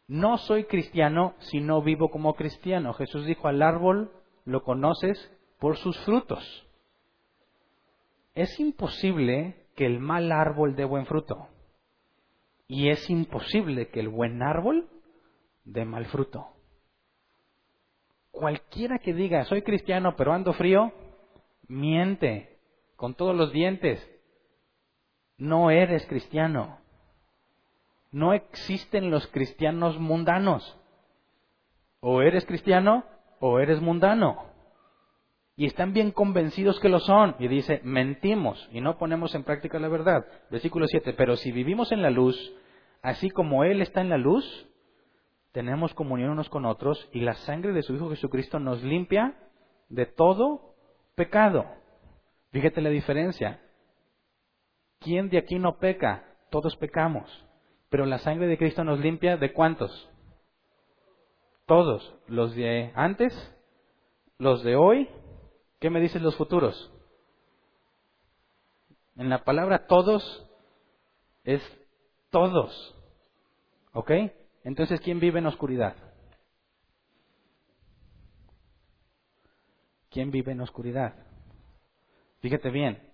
No soy cristiano si no vivo como cristiano. Jesús dijo al árbol, lo conoces por sus frutos. Es imposible que el mal árbol dé buen fruto. Y es imposible que el buen árbol dé mal fruto. Cualquiera que diga, soy cristiano pero ando frío, miente con todos los dientes. No eres cristiano. No existen los cristianos mundanos. O eres cristiano o eres mundano. y están bien convencidos que lo son. Y dice, mentimos y no ponemos en práctica la verdad. Versículo 7, pero si vivimos en la luz, así como Él está en la luz, tenemos comunión unos con otros y la sangre de su Hijo Jesucristo nos limpia de todo pecado. Fíjate la diferencia. ¿Quién de aquí no peca? Todos pecamos. Pero la sangre de Cristo nos limpia de cuántos? Todos. Los de antes, los de hoy ¿Qué me dicen los futuros? En la palabra todos es todos. ¿Ok? Entonces, ¿quién vive en oscuridad? ¿Quién vive en oscuridad? Fíjate bien,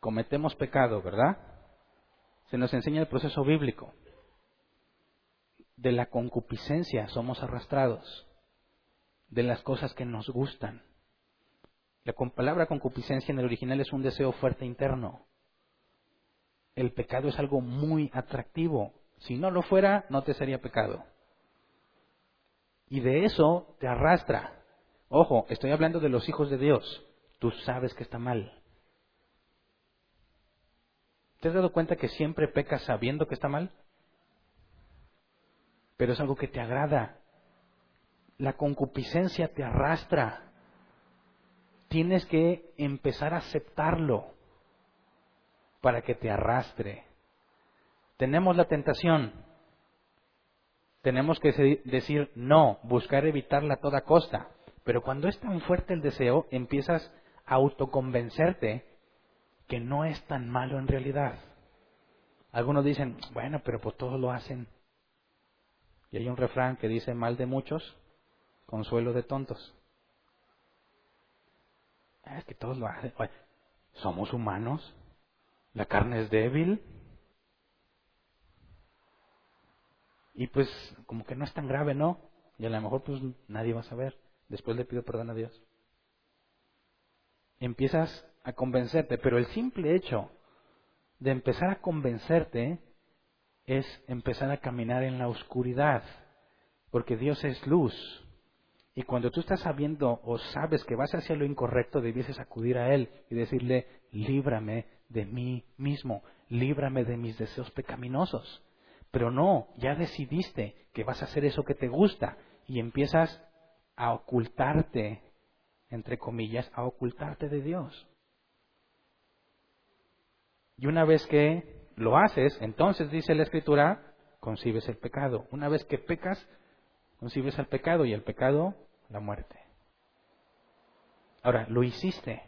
cometemos pecado, ¿verdad? Se nos enseña el proceso bíblico. De la concupiscencia somos arrastrados, de las cosas que nos gustan. La palabra concupiscencia en el original es un deseo fuerte interno. El pecado es algo muy atractivo. Si no lo fuera, no te sería pecado. Y de eso te arrastra. Ojo, estoy hablando de los hijos de Dios. Tú sabes que está mal. ¿Te has dado cuenta que siempre pecas sabiendo que está mal? Pero es algo que te agrada. La concupiscencia te arrastra tienes que empezar a aceptarlo para que te arrastre. Tenemos la tentación. Tenemos que decir no, buscar evitarla a toda costa. Pero cuando es tan fuerte el deseo, empiezas a autoconvencerte que no es tan malo en realidad. Algunos dicen, bueno, pero pues todos lo hacen. Y hay un refrán que dice, mal de muchos, consuelo de tontos. Es que todos lo hacen. Somos humanos. La carne es débil. Y pues como que no es tan grave, ¿no? Y a lo mejor pues nadie va a saber. Después le pido perdón a Dios. Empiezas a convencerte, pero el simple hecho de empezar a convencerte es empezar a caminar en la oscuridad, porque Dios es luz. Y cuando tú estás sabiendo o sabes que vas hacia lo incorrecto, debieses acudir a Él y decirle, líbrame de mí mismo, líbrame de mis deseos pecaminosos. Pero no, ya decidiste que vas a hacer eso que te gusta y empiezas a ocultarte, entre comillas, a ocultarte de Dios. Y una vez que lo haces, entonces dice la Escritura, concibes el pecado. Una vez que pecas, concibes el pecado y el pecado la muerte. Ahora, lo hiciste.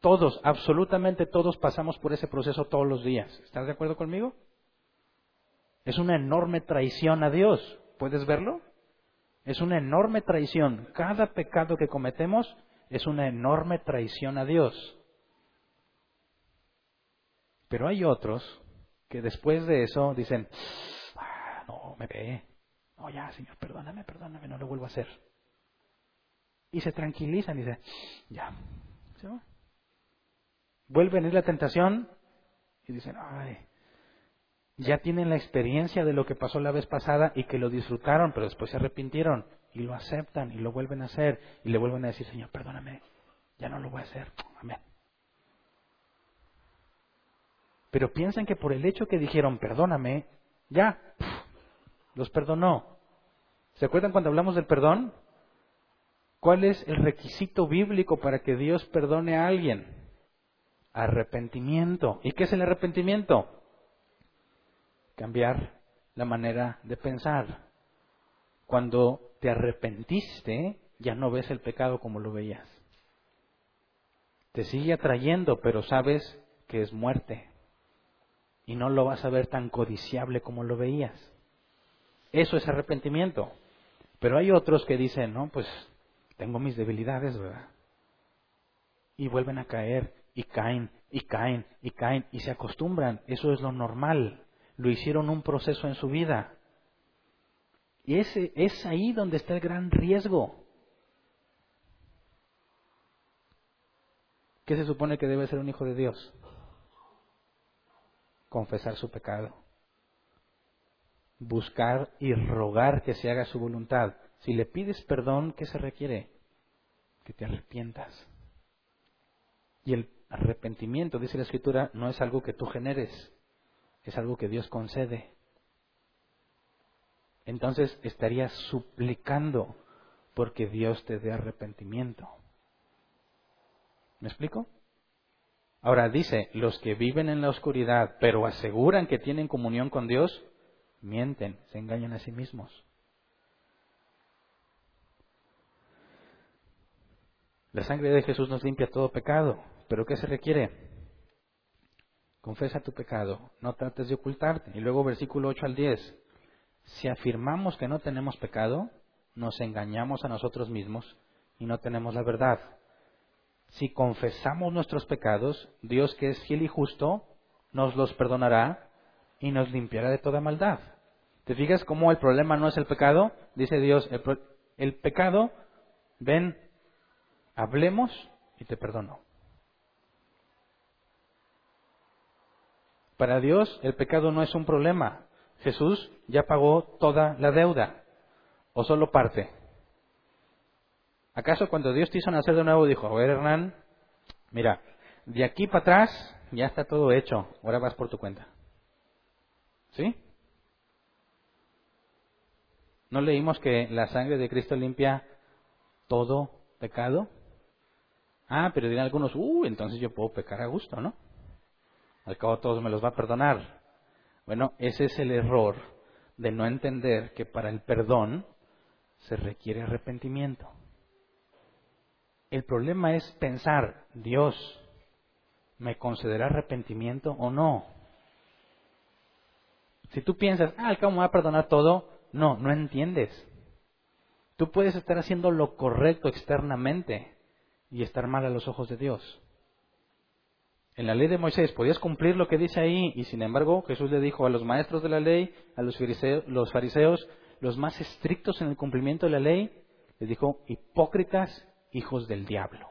Todos, absolutamente todos pasamos por ese proceso todos los días. ¿Estás de acuerdo conmigo? Es una enorme traición a Dios. ¿Puedes verlo? Es una enorme traición. Cada pecado que cometemos es una enorme traición a Dios. Pero hay otros que después de eso dicen, ah, no, me ve. No, ya, Señor, perdóname, perdóname, no lo vuelvo a hacer y se tranquilizan y dicen, ya, ¿sí? vuelve a venir la tentación y dicen, ay, ya tienen la experiencia de lo que pasó la vez pasada y que lo disfrutaron, pero después se arrepintieron y lo aceptan y lo vuelven a hacer y le vuelven a decir, Señor, perdóname, ya no lo voy a hacer. Amén. Pero piensan que por el hecho que dijeron, perdóname, ya, los perdonó. ¿Se acuerdan cuando hablamos del perdón? ¿Cuál es el requisito bíblico para que Dios perdone a alguien? Arrepentimiento. ¿Y qué es el arrepentimiento? Cambiar la manera de pensar. Cuando te arrepentiste, ya no ves el pecado como lo veías. Te sigue atrayendo, pero sabes que es muerte. Y no lo vas a ver tan codiciable como lo veías. Eso es arrepentimiento. Pero hay otros que dicen, no, pues tengo mis debilidades, ¿verdad? Y vuelven a caer, y caen, y caen, y caen, y se acostumbran. Eso es lo normal. Lo hicieron un proceso en su vida. Y ese, es ahí donde está el gran riesgo. ¿Qué se supone que debe ser un hijo de Dios? Confesar su pecado. Buscar y rogar que se haga su voluntad. Si le pides perdón, ¿qué se requiere? Que te arrepientas. Y el arrepentimiento, dice la Escritura, no es algo que tú generes, es algo que Dios concede. Entonces estarías suplicando porque Dios te dé arrepentimiento. ¿Me explico? Ahora dice, los que viven en la oscuridad pero aseguran que tienen comunión con Dios, mienten, se engañan a sí mismos. La sangre de Jesús nos limpia todo pecado, pero ¿qué se requiere? Confesa tu pecado, no trates de ocultarte. Y luego versículo 8 al 10. Si afirmamos que no tenemos pecado, nos engañamos a nosotros mismos y no tenemos la verdad. Si confesamos nuestros pecados, Dios que es fiel y justo, nos los perdonará y nos limpiará de toda maldad. ¿Te fijas cómo el problema no es el pecado? Dice Dios, el, el pecado, ven, hablemos y te perdono. Para Dios el pecado no es un problema. Jesús ya pagó toda la deuda o solo parte. ¿Acaso cuando Dios te hizo nacer de nuevo dijo, a ver Hernán, mira, de aquí para atrás ya está todo hecho, ahora vas por tu cuenta? ¿Sí? ¿No leímos que la sangre de Cristo limpia todo pecado? Ah, pero dirán algunos, uh, entonces yo puedo pecar a gusto, ¿no? Al cabo todos me los va a perdonar. Bueno, ese es el error de no entender que para el perdón se requiere arrepentimiento. El problema es pensar, Dios, ¿me concederá arrepentimiento o no? Si tú piensas, ah, al cabo me va a perdonar todo, no, no entiendes. Tú puedes estar haciendo lo correcto externamente y estar mal a los ojos de Dios. En la ley de Moisés podías cumplir lo que dice ahí y sin embargo Jesús le dijo a los maestros de la ley, a los fariseos, los, fariseos, los más estrictos en el cumplimiento de la ley, les dijo hipócritas, hijos del diablo.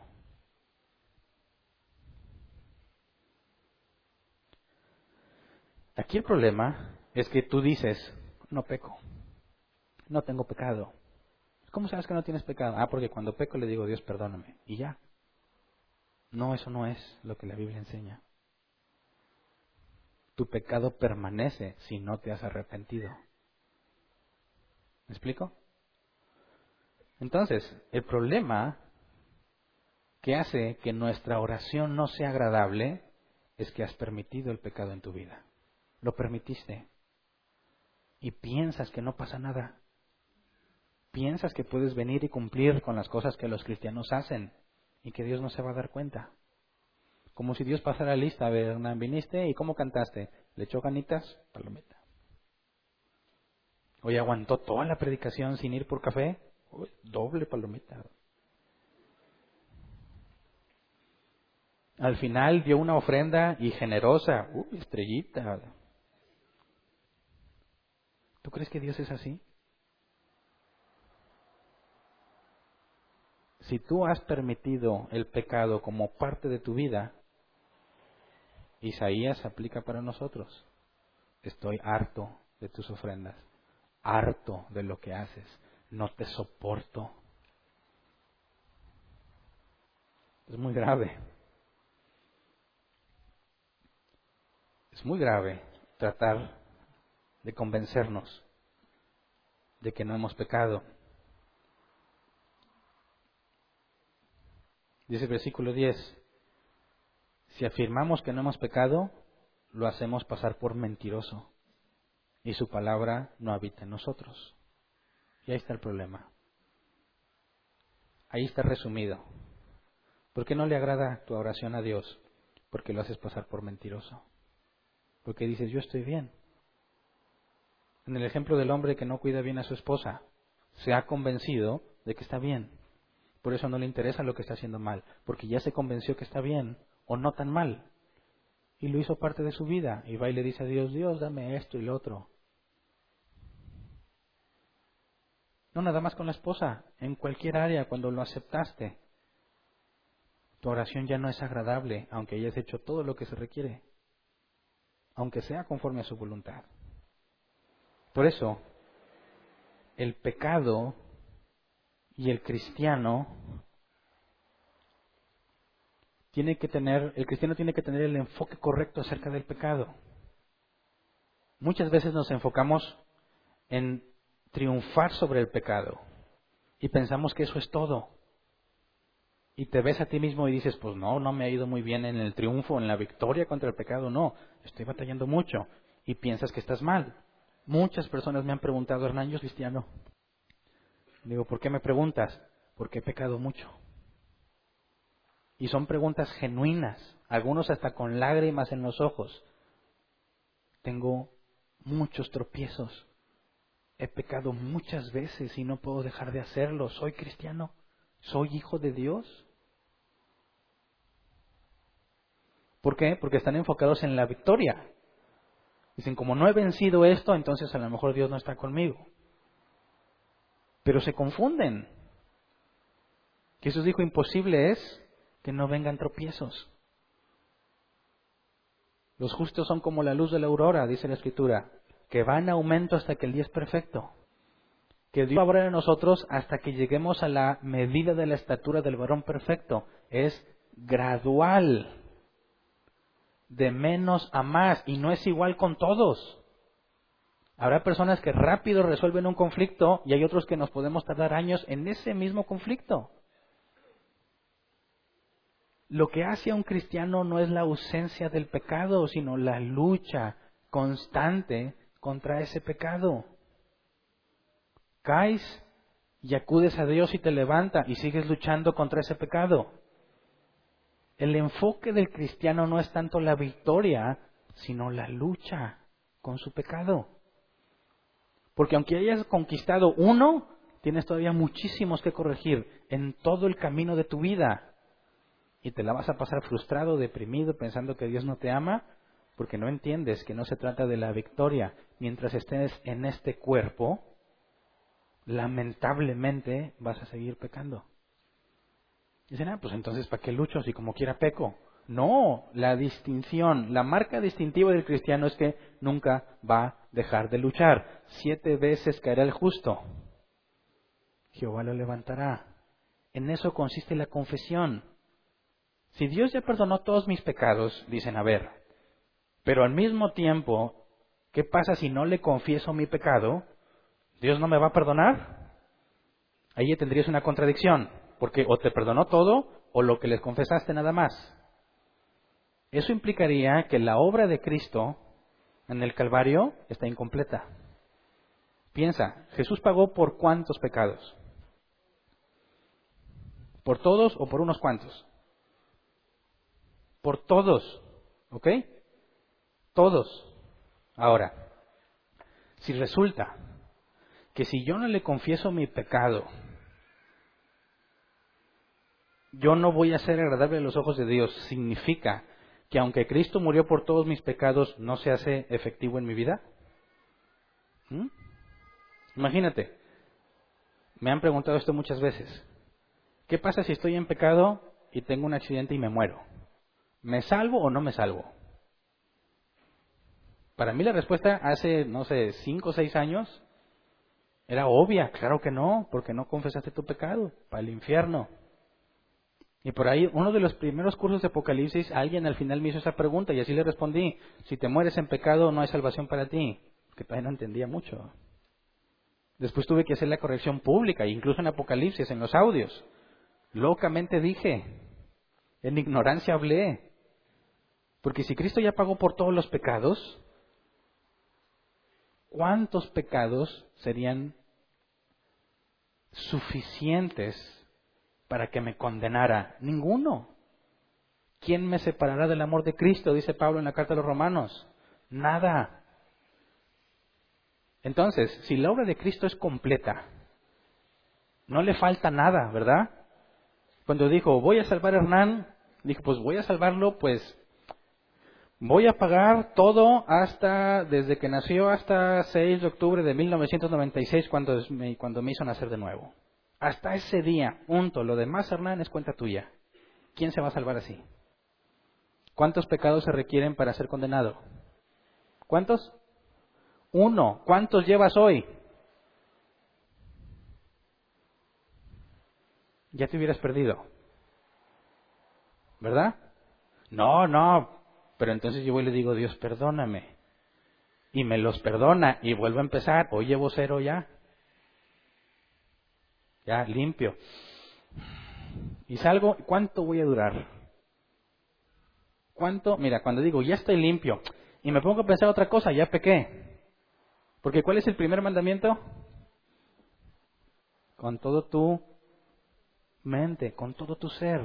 Aquí el problema es que tú dices, no peco, no tengo pecado. ¿Cómo sabes que no tienes pecado? Ah, porque cuando peco le digo, Dios, perdóname. Y ya. No, eso no es lo que la Biblia enseña. Tu pecado permanece si no te has arrepentido. ¿Me explico? Entonces, el problema que hace que nuestra oración no sea agradable es que has permitido el pecado en tu vida. Lo permitiste. Y piensas que no pasa nada. Piensas que puedes venir y cumplir con las cosas que los cristianos hacen y que Dios no se va a dar cuenta. Como si Dios pasara lista, a ver, Hernán, viniste y ¿cómo cantaste? ¿Le echó ganitas? Palomita. Hoy aguantó toda la predicación sin ir por café. doble palomita. Al final dio una ofrenda y generosa. Uy, estrellita. ¿Tú crees que Dios es así? Si tú has permitido el pecado como parte de tu vida, Isaías aplica para nosotros. Estoy harto de tus ofrendas, harto de lo que haces, no te soporto. Es muy grave. Es muy grave tratar de convencernos de que no hemos pecado. Dice el versículo 10, si afirmamos que no hemos pecado, lo hacemos pasar por mentiroso y su palabra no habita en nosotros. Y ahí está el problema. Ahí está resumido. ¿Por qué no le agrada tu oración a Dios? Porque lo haces pasar por mentiroso. Porque dices, yo estoy bien. En el ejemplo del hombre que no cuida bien a su esposa, se ha convencido de que está bien por eso no le interesa lo que está haciendo mal, porque ya se convenció que está bien o no tan mal. Y lo hizo parte de su vida. Y va y le dice a Dios, Dios, dame esto y lo otro. No nada más con la esposa, en cualquier área, cuando lo aceptaste. Tu oración ya no es agradable, aunque hayas hecho todo lo que se requiere, aunque sea conforme a su voluntad. Por eso, el pecado y el cristiano tiene que tener, el cristiano tiene que tener el enfoque correcto acerca del pecado. Muchas veces nos enfocamos en triunfar sobre el pecado y pensamos que eso es todo. Y te ves a ti mismo y dices, pues no, no me ha ido muy bien en el triunfo, en la victoria contra el pecado, no, estoy batallando mucho. Y piensas que estás mal. Muchas personas me han preguntado, Hernán, yo cristiano. Digo, ¿por qué me preguntas? Porque he pecado mucho. Y son preguntas genuinas, algunos hasta con lágrimas en los ojos. Tengo muchos tropiezos. He pecado muchas veces y no puedo dejar de hacerlo. Soy cristiano. Soy hijo de Dios. ¿Por qué? Porque están enfocados en la victoria. Dicen, como no he vencido esto, entonces a lo mejor Dios no está conmigo. Pero se confunden. Jesús dijo, imposible es que no vengan tropiezos. Los justos son como la luz de la aurora, dice la Escritura, que va en aumento hasta que el día es perfecto. Que Dios va a obrar en nosotros hasta que lleguemos a la medida de la estatura del varón perfecto. Es gradual de menos a más y no es igual con todos. Habrá personas que rápido resuelven un conflicto y hay otros que nos podemos tardar años en ese mismo conflicto. Lo que hace a un cristiano no es la ausencia del pecado, sino la lucha constante contra ese pecado. Caes y acudes a Dios y te levanta y sigues luchando contra ese pecado. El enfoque del cristiano no es tanto la victoria, sino la lucha con su pecado. Porque aunque hayas conquistado uno, tienes todavía muchísimos que corregir en todo el camino de tu vida. Y te la vas a pasar frustrado, deprimido, pensando que Dios no te ama, porque no entiendes que no se trata de la victoria. Mientras estés en este cuerpo, lamentablemente vas a seguir pecando. Dicen, ah, pues entonces, ¿para qué lucho si como quiera peco? No, la distinción, la marca distintiva del cristiano es que nunca va dejar de luchar. Siete veces caerá el justo. Jehová lo levantará. En eso consiste la confesión. Si Dios ya perdonó todos mis pecados, dicen, a ver, pero al mismo tiempo, ¿qué pasa si no le confieso mi pecado? ¿Dios no me va a perdonar? Ahí tendrías una contradicción. Porque o te perdonó todo o lo que les confesaste nada más. Eso implicaría que la obra de Cristo en el Calvario está incompleta. Piensa, Jesús pagó por cuántos pecados? ¿Por todos o por unos cuantos? Por todos, ¿ok? Todos. Ahora, si resulta que si yo no le confieso mi pecado, yo no voy a ser agradable a los ojos de Dios, significa que aunque Cristo murió por todos mis pecados, no se hace efectivo en mi vida? ¿Mm? Imagínate, me han preguntado esto muchas veces. ¿Qué pasa si estoy en pecado y tengo un accidente y me muero? ¿Me salvo o no me salvo? Para mí la respuesta hace, no sé, cinco o seis años era obvia. Claro que no, porque no confesaste tu pecado, para el infierno. Y por ahí, uno de los primeros cursos de Apocalipsis, alguien al final me hizo esa pregunta y así le respondí, si te mueres en pecado no hay salvación para ti, que todavía no entendía mucho. Después tuve que hacer la corrección pública, incluso en Apocalipsis, en los audios. Locamente dije, en ignorancia hablé, porque si Cristo ya pagó por todos los pecados, ¿cuántos pecados serían suficientes para que me condenara? Ninguno. ¿Quién me separará del amor de Cristo? Dice Pablo en la carta a los romanos. Nada. Entonces, si la obra de Cristo es completa, no le falta nada, ¿verdad? Cuando dijo, voy a salvar a Hernán, dijo, pues voy a salvarlo, pues voy a pagar todo hasta, desde que nació hasta 6 de octubre de 1996, cuando cuando me hizo nacer de nuevo. Hasta ese día, punto. Lo demás, Hernán, es cuenta tuya. ¿Quién se va a salvar así? ¿Cuántos pecados se requieren para ser condenado? ¿Cuántos? Uno. ¿Cuántos llevas hoy? Ya te hubieras perdido. ¿Verdad? No, no. Pero entonces yo voy y le digo, Dios, perdóname. Y me los perdona y vuelvo a empezar. Hoy llevo cero ya. Ya, limpio. Y salgo, ¿cuánto voy a durar? ¿Cuánto? Mira, cuando digo, ya estoy limpio, y me pongo a pensar otra cosa, ya pequé. Porque ¿cuál es el primer mandamiento? Con todo tu mente, con todo tu ser.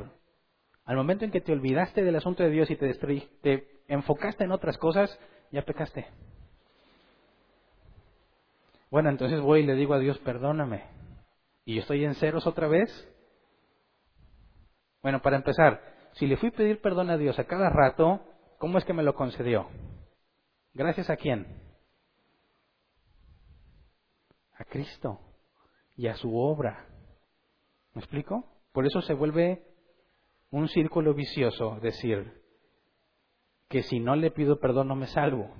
Al momento en que te olvidaste del asunto de Dios y te, te enfocaste en otras cosas, ya pecaste. Bueno, entonces voy y le digo a Dios, perdóname. ¿Y yo estoy en ceros otra vez? Bueno, para empezar, si le fui a pedir perdón a Dios a cada rato, ¿cómo es que me lo concedió? ¿Gracias a quién? A Cristo y a su obra. ¿Me explico? Por eso se vuelve un círculo vicioso decir que si no le pido perdón no me salvo.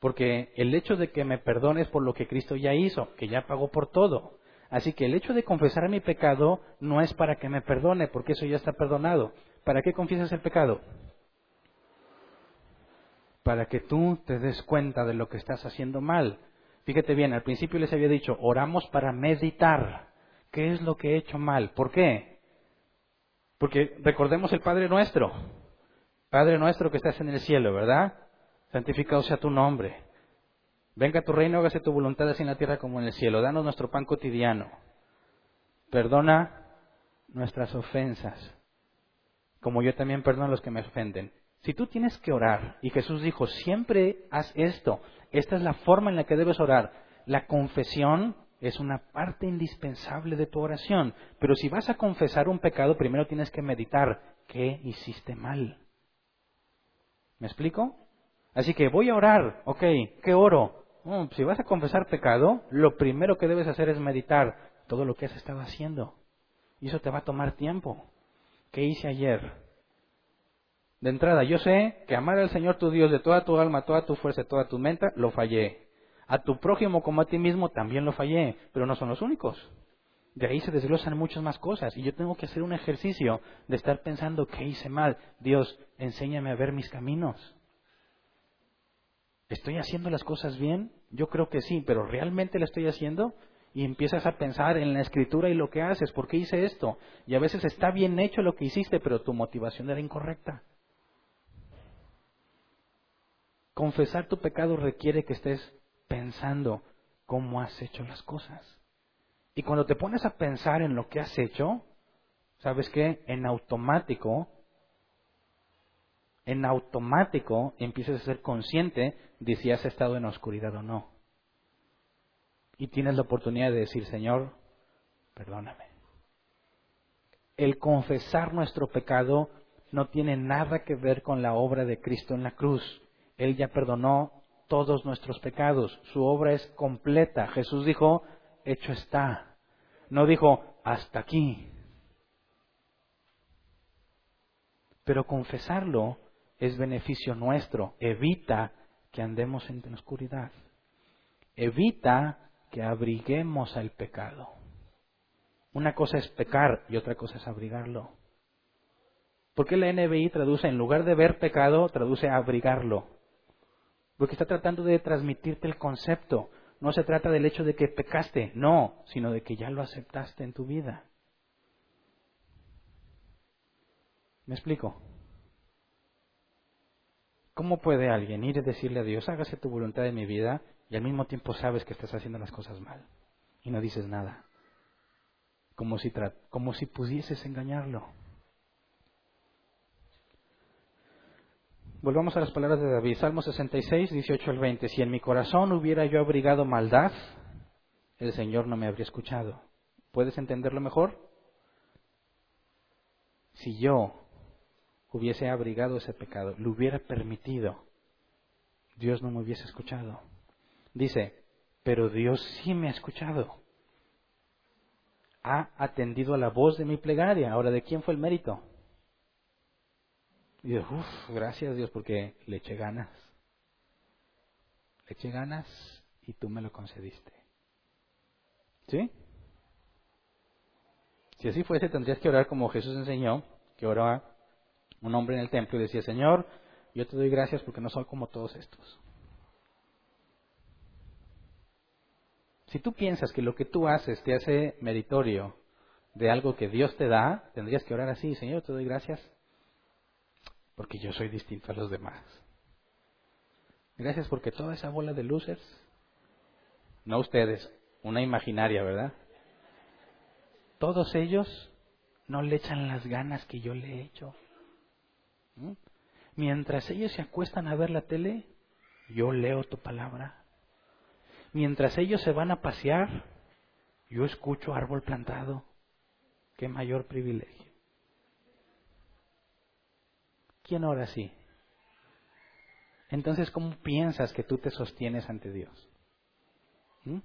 Porque el hecho de que me perdones por lo que Cristo ya hizo, que ya pagó por todo. Así que el hecho de confesar mi pecado no es para que me perdone, porque eso ya está perdonado. ¿Para qué confiesas el pecado? Para que tú te des cuenta de lo que estás haciendo mal. Fíjate bien, al principio les había dicho, oramos para meditar. ¿Qué es lo que he hecho mal? ¿Por qué? Porque recordemos el Padre nuestro. Padre nuestro que estás en el cielo, ¿verdad? Santificado sea tu nombre. Venga tu reino, hágase tu voluntad así en la tierra como en el cielo. Danos nuestro pan cotidiano. Perdona nuestras ofensas, como yo también perdono a los que me ofenden. Si tú tienes que orar, y Jesús dijo, siempre haz esto, esta es la forma en la que debes orar. La confesión es una parte indispensable de tu oración, pero si vas a confesar un pecado, primero tienes que meditar qué hiciste mal. ¿Me explico? Así que voy a orar, ok, ¿qué oro? si vas a confesar pecado, lo primero que debes hacer es meditar todo lo que has estado haciendo. Y eso te va a tomar tiempo. ¿Qué hice ayer? De entrada, yo sé que amar al Señor tu Dios de toda tu alma, toda tu fuerza, toda tu mente, lo fallé. A tu prójimo como a ti mismo también lo fallé, pero no son los únicos. De ahí se desglosan muchas más cosas y yo tengo que hacer un ejercicio de estar pensando qué hice mal. Dios, enséñame a ver mis caminos. ¿Estoy haciendo las cosas bien? Yo creo que sí, pero ¿realmente lo estoy haciendo? Y empiezas a pensar en la escritura y lo que haces, ¿por qué hice esto? Y a veces está bien hecho lo que hiciste, pero tu motivación era incorrecta. Confesar tu pecado requiere que estés pensando cómo has hecho las cosas. Y cuando te pones a pensar en lo que has hecho, ¿sabes qué? En automático en automático empiezas a ser consciente de si has estado en oscuridad o no. Y tienes la oportunidad de decir, Señor, perdóname. El confesar nuestro pecado no tiene nada que ver con la obra de Cristo en la cruz. Él ya perdonó todos nuestros pecados. Su obra es completa. Jesús dijo, hecho está. No dijo, hasta aquí. Pero confesarlo es beneficio nuestro. Evita que andemos en oscuridad. Evita que abriguemos al pecado. Una cosa es pecar y otra cosa es abrigarlo. ¿Por qué la NBI traduce, en lugar de ver pecado, traduce abrigarlo? Porque está tratando de transmitirte el concepto. No se trata del hecho de que pecaste, no, sino de que ya lo aceptaste en tu vida. ¿Me explico? ¿Cómo puede alguien ir y decirle a Dios, hágase tu voluntad en mi vida, y al mismo tiempo sabes que estás haciendo las cosas mal y no dices nada? Como si, como si pudieses engañarlo. Volvamos a las palabras de David, Salmo 66, 18 al 20. Si en mi corazón hubiera yo abrigado maldad, el Señor no me habría escuchado. ¿Puedes entenderlo mejor? Si yo hubiese abrigado ese pecado, lo hubiera permitido, Dios no me hubiese escuchado. Dice, pero Dios sí me ha escuchado. Ha atendido a la voz de mi plegaria. Ahora, ¿de quién fue el mérito? Y yo, uff, gracias Dios porque le eché ganas. Le eché ganas y tú me lo concediste. ¿Sí? Si así fuese, tendrías que orar como Jesús enseñó, que oraba un hombre en el templo decía, Señor, yo te doy gracias porque no soy como todos estos. Si tú piensas que lo que tú haces te hace meritorio de algo que Dios te da, tendrías que orar así, Señor, te doy gracias porque yo soy distinto a los demás. Gracias porque toda esa bola de losers, no ustedes, una imaginaria, ¿verdad? Todos ellos no le echan las ganas que yo le he hecho. Mientras ellos se acuestan a ver la tele, yo leo tu palabra. Mientras ellos se van a pasear, yo escucho árbol plantado. Qué mayor privilegio. ¿Quién ora así? Entonces, ¿cómo piensas que tú te sostienes ante Dios? ¿Mm?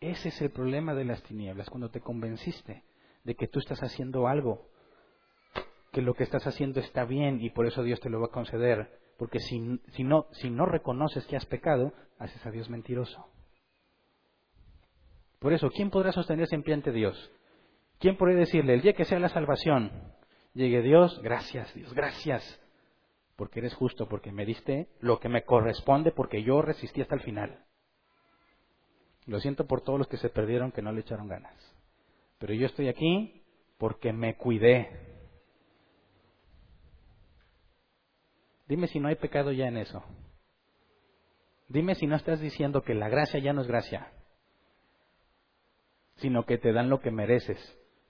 Ese es el problema de las tinieblas, cuando te convenciste de que tú estás haciendo algo, que lo que estás haciendo está bien y por eso Dios te lo va a conceder, porque si, si, no, si no reconoces que has pecado, haces a Dios mentiroso. Por eso, ¿quién podrá sostenerse en pie ante Dios? ¿Quién podrá decirle, el día que sea la salvación, llegue Dios, gracias Dios, gracias, porque eres justo, porque me diste lo que me corresponde, porque yo resistí hasta el final. Lo siento por todos los que se perdieron, que no le echaron ganas. Pero yo estoy aquí porque me cuidé. Dime si no hay pecado ya en eso. Dime si no estás diciendo que la gracia ya no es gracia, sino que te dan lo que mereces,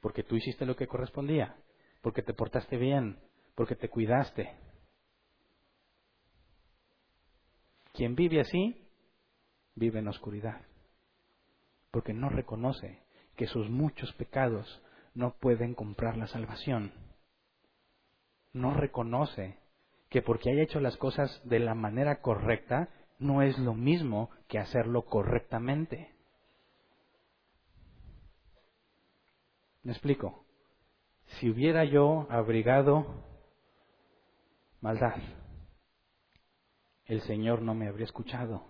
porque tú hiciste lo que correspondía, porque te portaste bien, porque te cuidaste. Quien vive así, vive en oscuridad porque no reconoce que sus muchos pecados no pueden comprar la salvación. No reconoce que porque haya hecho las cosas de la manera correcta, no es lo mismo que hacerlo correctamente. ¿Me explico? Si hubiera yo abrigado maldad, el Señor no me habría escuchado.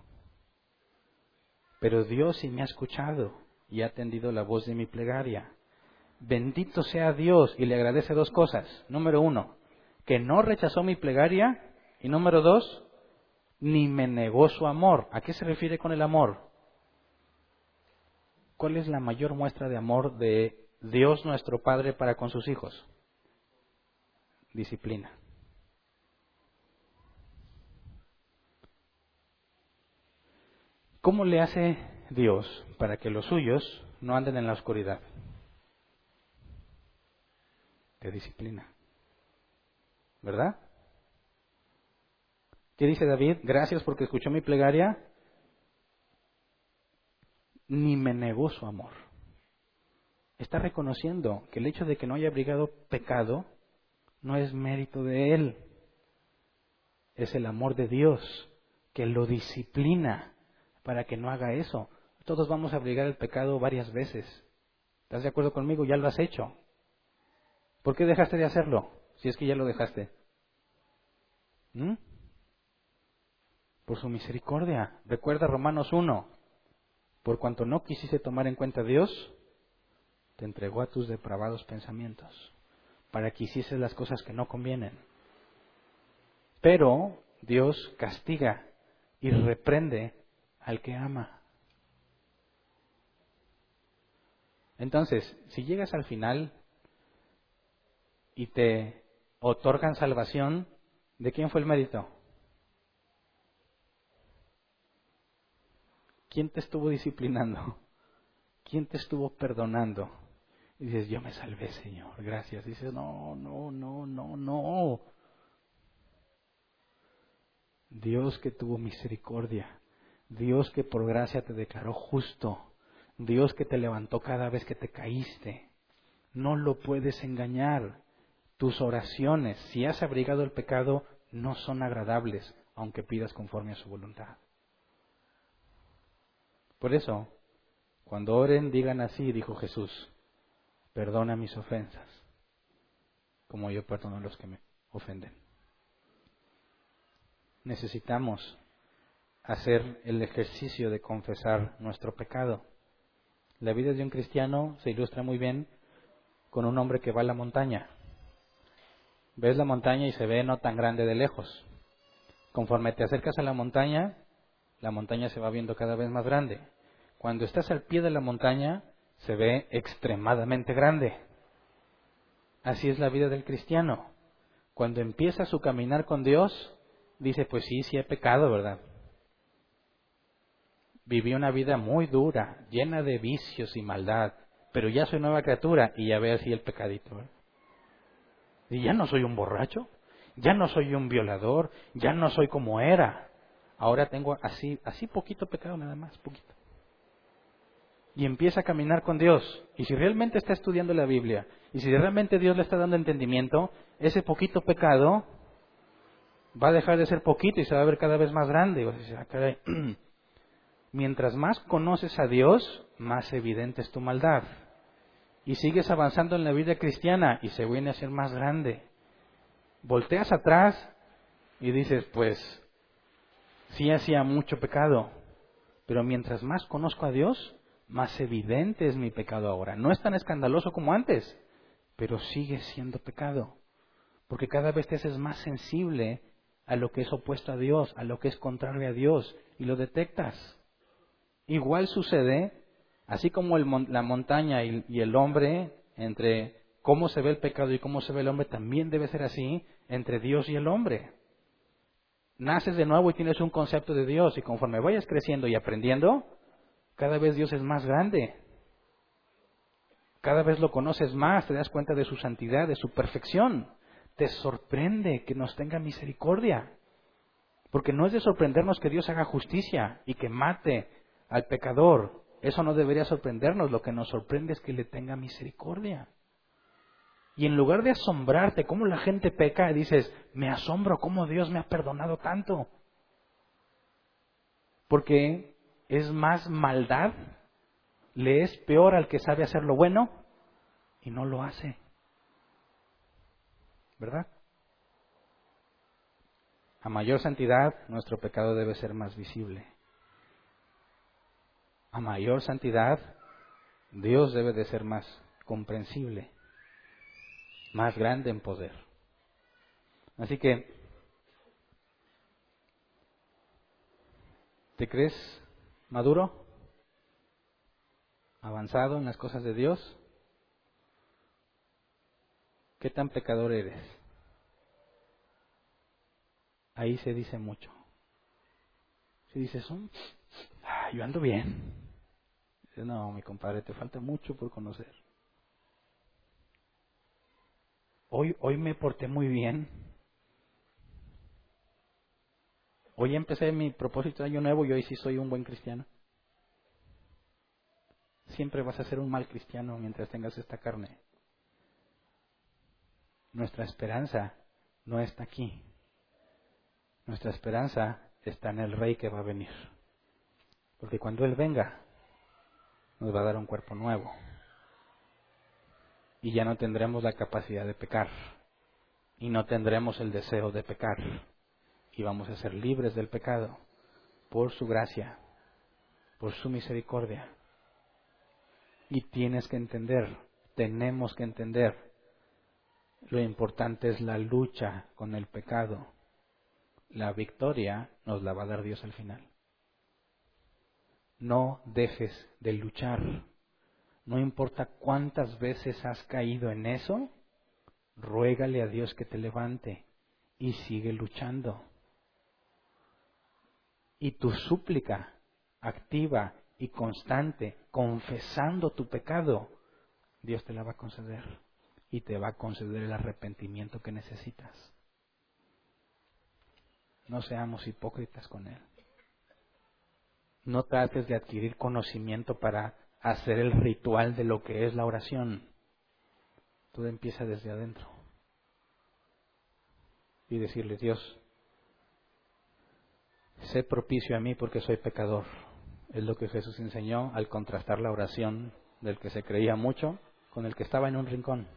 Pero Dios sí me ha escuchado y ha atendido la voz de mi plegaria. Bendito sea Dios y le agradece dos cosas. Número uno, que no rechazó mi plegaria. Y número dos, ni me negó su amor. ¿A qué se refiere con el amor? ¿Cuál es la mayor muestra de amor de Dios nuestro Padre para con sus hijos? Disciplina. ¿Cómo le hace Dios para que los suyos no anden en la oscuridad? De disciplina. ¿Verdad? ¿Qué dice David? Gracias porque escuchó mi plegaria. Ni me negó su amor. Está reconociendo que el hecho de que no haya abrigado pecado no es mérito de él. Es el amor de Dios que lo disciplina para que no haga eso. Todos vamos a abrigar el pecado varias veces. ¿Estás de acuerdo conmigo? Ya lo has hecho. ¿Por qué dejaste de hacerlo? Si es que ya lo dejaste. ¿Mm? Por su misericordia. Recuerda Romanos 1. Por cuanto no quisiste tomar en cuenta a Dios, te entregó a tus depravados pensamientos, para que hicieses las cosas que no convienen. Pero Dios castiga y reprende al que ama. Entonces, si llegas al final y te otorgan salvación, ¿de quién fue el mérito? ¿Quién te estuvo disciplinando? ¿Quién te estuvo perdonando? Y dices, yo me salvé, Señor, gracias. Y dices, no, no, no, no, no. Dios que tuvo misericordia Dios que por gracia te declaró justo, Dios que te levantó cada vez que te caíste. No lo puedes engañar. Tus oraciones, si has abrigado el pecado, no son agradables, aunque pidas conforme a su voluntad. Por eso, cuando oren, digan así, dijo Jesús, perdona mis ofensas, como yo perdono a los que me ofenden. Necesitamos hacer el ejercicio de confesar nuestro pecado. La vida de un cristiano se ilustra muy bien con un hombre que va a la montaña ves la montaña y se ve no tan grande de lejos. Conforme te acercas a la montaña, la montaña se va viendo cada vez más grande. Cuando estás al pie de la montaña, se ve extremadamente grande. Así es la vida del cristiano. Cuando empieza su caminar con Dios, dice, pues sí, sí he pecado, ¿verdad? Viví una vida muy dura, llena de vicios y maldad, pero ya soy nueva criatura y ya ve así el pecadito. ¿verdad? Y ya no soy un borracho, ya no soy un violador, ya no soy como era. Ahora tengo así, así poquito pecado nada más, poquito. Y empieza a caminar con Dios. Y si realmente está estudiando la Biblia, y si realmente Dios le está dando entendimiento, ese poquito pecado va a dejar de ser poquito y se va a ver cada vez más grande. Ah, Mientras más conoces a Dios, más evidente es tu maldad y sigues avanzando en la vida cristiana y se viene a ser más grande. Volteas atrás y dices, pues, sí hacía mucho pecado, pero mientras más conozco a Dios, más evidente es mi pecado ahora. No es tan escandaloso como antes, pero sigue siendo pecado, porque cada vez te haces más sensible a lo que es opuesto a Dios, a lo que es contrario a Dios, y lo detectas. Igual sucede Así como la montaña y, el hombre, entre cómo se ve el pecado y cómo se ve el hombre, también debe ser así entre Dios y el hombre. Naces de nuevo y tienes un concepto de Dios y conforme vayas creciendo y aprendiendo, cada vez Dios es más grande. Cada vez lo conoces más, te das cuenta de su santidad, de su perfección. Te sorprende que nos tenga misericordia. Porque no es de sorprendernos que Dios haga justicia y que mate al pecador, eso no debería sorprendernos, lo que nos sorprende es que le tenga misericordia. Y en lugar de asombrarte cómo la gente peca, dices, me asombro cómo Dios me ha perdonado tanto. Porque es más maldad, le es peor al que sabe hacer lo bueno y no lo hace. ¿Verdad? A mayor santidad, nuestro pecado debe ser más visible a mayor santidad, Dios debe de ser más comprensible, más grande en poder. Así que, ¿te crees maduro? ¿Avanzado en las cosas de Dios? ¿Qué tan pecador eres? Ahí se dice mucho. Si dices, oh, yo ando bien. No, mi compadre, te falta mucho por conocer. Hoy, hoy me porté muy bien. Hoy empecé mi propósito de año nuevo y hoy sí soy un buen cristiano. Siempre vas a ser un mal cristiano mientras tengas esta carne. Nuestra esperanza no está aquí. Nuestra esperanza está en el rey que va a venir. Porque cuando Él venga, nos va a dar un cuerpo nuevo. Y ya no tendremos la capacidad de pecar. Y no tendremos el deseo de pecar. Y vamos a ser libres del pecado por su gracia, por su misericordia. Y tienes que entender, tenemos que entender, lo importante es la lucha con el pecado. La victoria nos la va a dar Dios al final no dejes de luchar. No importa cuántas veces has caído en eso, ruégale a Dios que te levante y sigue luchando. Y tu súplica activa y constante, confesando tu pecado, Dios te la va a conceder y te va a conceder el arrepentimiento que necesitas. No seamos hipócritas con Él. No trates de adquirir conocimiento para hacer el ritual de lo que es la oración. Todo empieza desde adentro. Y decirle, Dios, sé propicio a mí porque soy pecador. Es lo que Jesús enseñó al contrastar la oración del que se creía mucho con el que estaba en un rincón.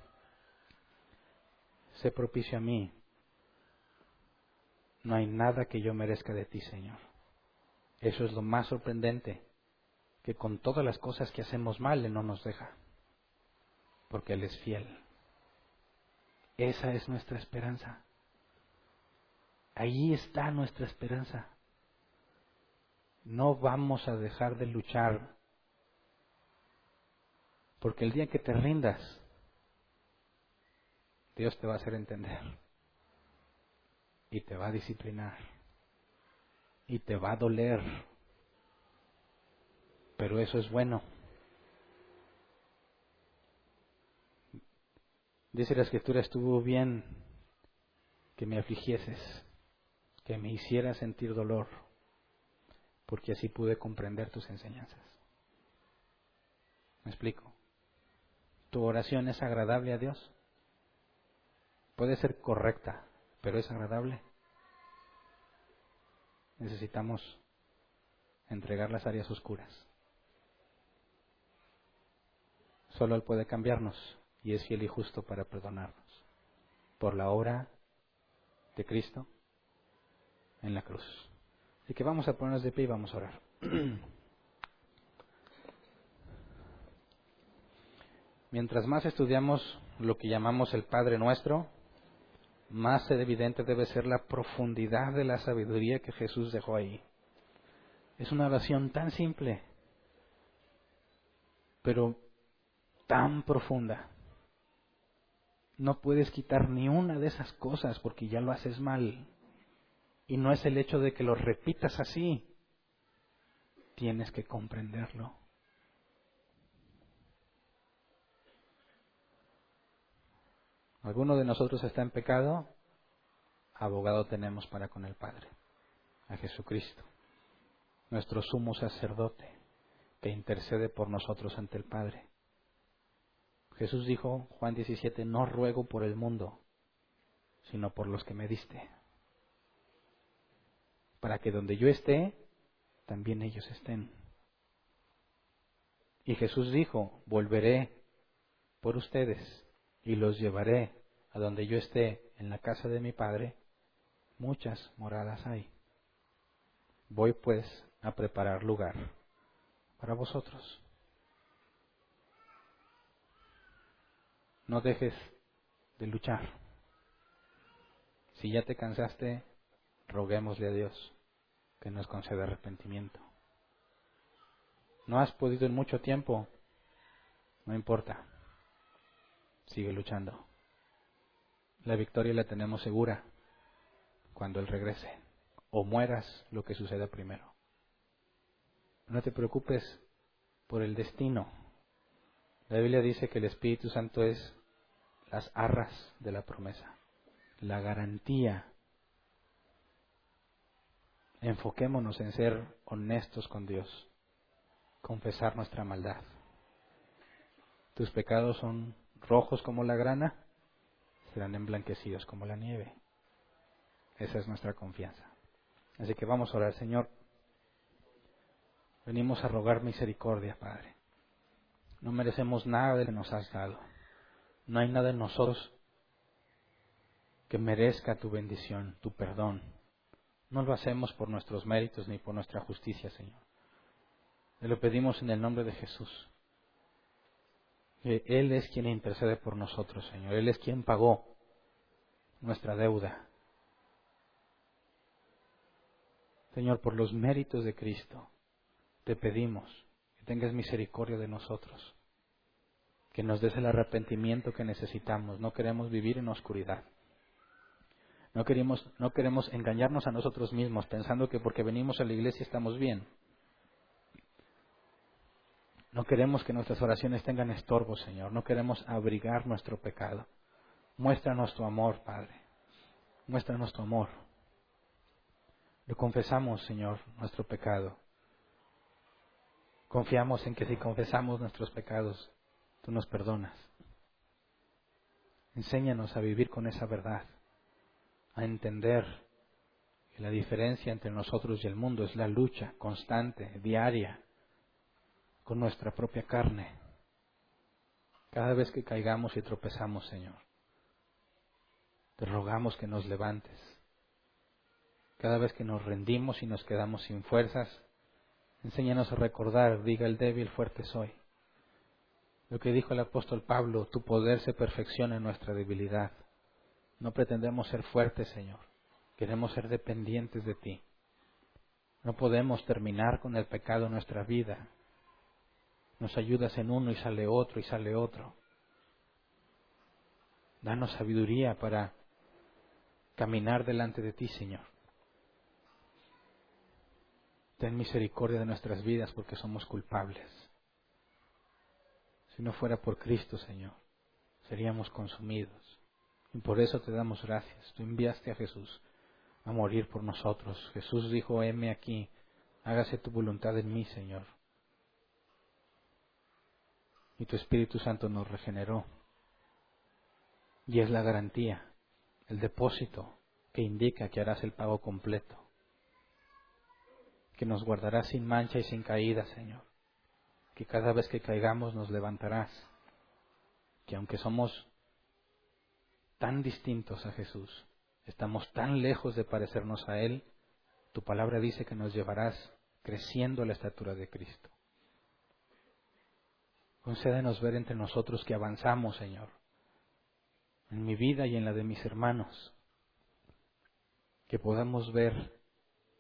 Sé propicio a mí. No hay nada que yo merezca de ti, Señor. Eso es lo más sorprendente, que con todas las cosas que hacemos mal Él no nos deja, porque Él es fiel. Esa es nuestra esperanza. Ahí está nuestra esperanza. No vamos a dejar de luchar, porque el día que te rindas, Dios te va a hacer entender y te va a disciplinar y te va a doler, pero eso es bueno. Dice la escritura, estuvo bien que me afligieses, que me hiciera sentir dolor, porque así pude comprender tus enseñanzas. ¿Me explico? ¿Tu oración es agradable a Dios? Puede ser correcta, pero es agradable. Necesitamos entregar las áreas oscuras. Solo Él puede cambiarnos y es fiel y justo para perdonarnos por la obra de Cristo en la cruz. Así que vamos a ponernos de pie y vamos a orar. Mientras más estudiamos lo que llamamos el Padre Nuestro, más evidente debe ser la profundidad de la sabiduría que Jesús dejó ahí. Es una oración tan simple, pero tan profunda. No puedes quitar ni una de esas cosas porque ya lo haces mal. Y no es el hecho de que lo repitas así. Tienes que comprenderlo. ¿Alguno de nosotros está en pecado? Abogado tenemos para con el Padre, a Jesucristo, nuestro sumo sacerdote, que intercede por nosotros ante el Padre. Jesús dijo, Juan 17, no ruego por el mundo, sino por los que me diste, para que donde yo esté, también ellos estén. Y Jesús dijo, volveré por ustedes y los llevaré a donde yo esté, en la casa de mi Padre, muchas moradas hay. Voy pues a preparar lugar para vosotros. No dejes de luchar. Si ya te cansaste, roguémosle a Dios que nos conceda arrepentimiento. No has podido en mucho tiempo, no importa, sigue luchando. La victoria la tenemos segura cuando Él regrese, o mueras lo que suceda primero. No te preocupes por el destino, la Biblia dice que el Espíritu Santo es las arras de la promesa, la garantía. Enfoquémonos en ser honestos con Dios, confesar nuestra maldad. Tus pecados son rojos como la grana, serán emblanquecidos como la nieve. Esa es nuestra confianza. Así que vamos a orar, Señor. Venimos a rogar misericordia, Padre. No merecemos nada de lo que nos has dado. No hay nada en nosotros que merezca tu bendición, tu perdón. No lo hacemos por nuestros méritos ni por nuestra justicia, Señor. Te lo pedimos en el nombre de Jesús. Que Él es quien intercede por nosotros, Señor. Él es quien pagó nuestra deuda. Señor, por los méritos de Cristo, te pedimos que tengas misericordia de nosotros que nos des el arrepentimiento que necesitamos. No queremos vivir en oscuridad. No queremos, no queremos engañarnos a nosotros mismos pensando que porque venimos a la iglesia estamos bien. No queremos que nuestras oraciones tengan estorbo, Señor. No queremos abrigar nuestro pecado. Muéstranos tu amor, Padre. Muéstranos tu amor. Lo confesamos, Señor, nuestro pecado. Confiamos en que si confesamos nuestros pecados, tú nos perdonas. Enséñanos a vivir con esa verdad, a entender que la diferencia entre nosotros y el mundo es la lucha constante, diaria, con nuestra propia carne. Cada vez que caigamos y tropezamos, Señor, te rogamos que nos levantes. Cada vez que nos rendimos y nos quedamos sin fuerzas, enséñanos a recordar, diga el débil, fuerte soy. Lo que dijo el apóstol Pablo, tu poder se perfecciona en nuestra debilidad. No pretendemos ser fuertes, Señor. Queremos ser dependientes de ti. No podemos terminar con el pecado en nuestra vida. Nos ayudas en uno y sale otro y sale otro. Danos sabiduría para caminar delante de ti, Señor. Ten misericordia de nuestras vidas porque somos culpables. Si no fuera por Cristo, Señor, seríamos consumidos. Y por eso te damos gracias. Tú enviaste a Jesús a morir por nosotros. Jesús dijo, heme aquí, hágase tu voluntad en mí, Señor. Y tu Espíritu Santo nos regeneró. Y es la garantía, el depósito que indica que harás el pago completo. Que nos guardarás sin mancha y sin caída, Señor. Que cada vez que caigamos nos levantarás. Que aunque somos tan distintos a Jesús, estamos tan lejos de parecernos a Él, tu palabra dice que nos llevarás creciendo a la estatura de Cristo. Concédenos ver entre nosotros que avanzamos, Señor, en mi vida y en la de mis hermanos, que podamos ver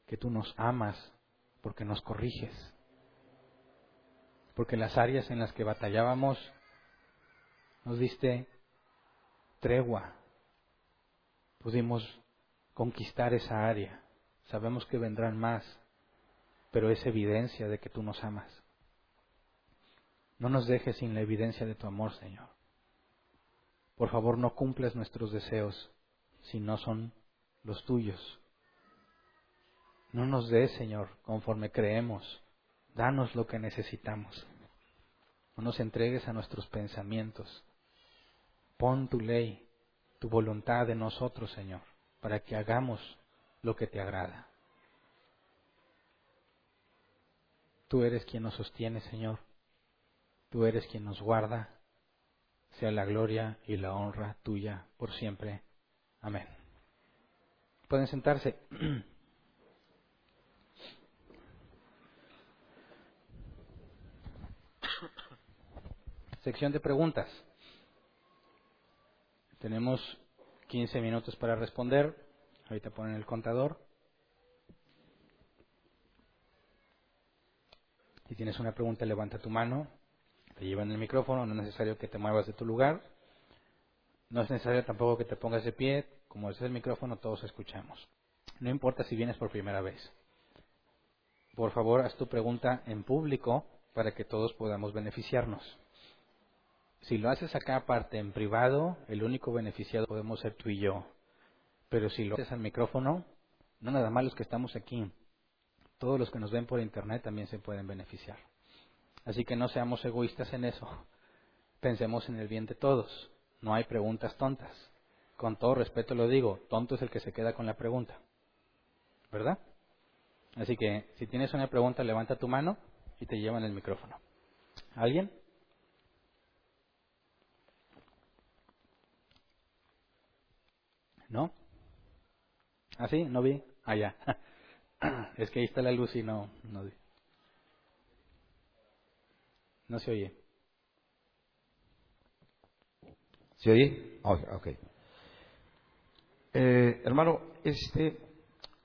que tú nos amas porque nos corriges, porque las áreas en las que batallábamos nos diste tregua, pudimos conquistar esa área. Sabemos que vendrán más, pero es evidencia de que tú nos amas. No nos dejes sin la evidencia de tu amor, Señor. Por favor, no cumples nuestros deseos si no son los tuyos. No nos des, Señor, conforme creemos. Danos lo que necesitamos. No nos entregues a nuestros pensamientos. Pon tu ley tu voluntad en nosotros, Señor, para que hagamos lo que te agrada. Tú eres quien nos sostiene, Señor. Tú eres quien nos guarda. Sea la gloria y la honra tuya por siempre. Amén. Pueden sentarse. Sección de preguntas. Tenemos 15 minutos para responder. Ahorita ponen el contador. Si tienes una pregunta, levanta tu mano. Te llevan el micrófono. No es necesario que te muevas de tu lugar. No es necesario tampoco que te pongas de pie. Como es el micrófono, todos escuchamos. No importa si vienes por primera vez. Por favor, haz tu pregunta en público para que todos podamos beneficiarnos. Si lo haces acá aparte, en privado, el único beneficiado podemos ser tú y yo. Pero si lo haces al micrófono, no nada más los que estamos aquí, todos los que nos ven por internet también se pueden beneficiar. Así que no seamos egoístas en eso. Pensemos en el bien de todos. No hay preguntas tontas. Con todo respeto lo digo, tonto es el que se queda con la pregunta. ¿Verdad? Así que si tienes una pregunta, levanta tu mano y te llevan el micrófono. ¿Alguien? ¿No? ¿Ah, sí? ¿No vi? Ah, ya. es que ahí está la luz y no, no vi. No se oye. ¿Se oye? ok. Eh, hermano, este,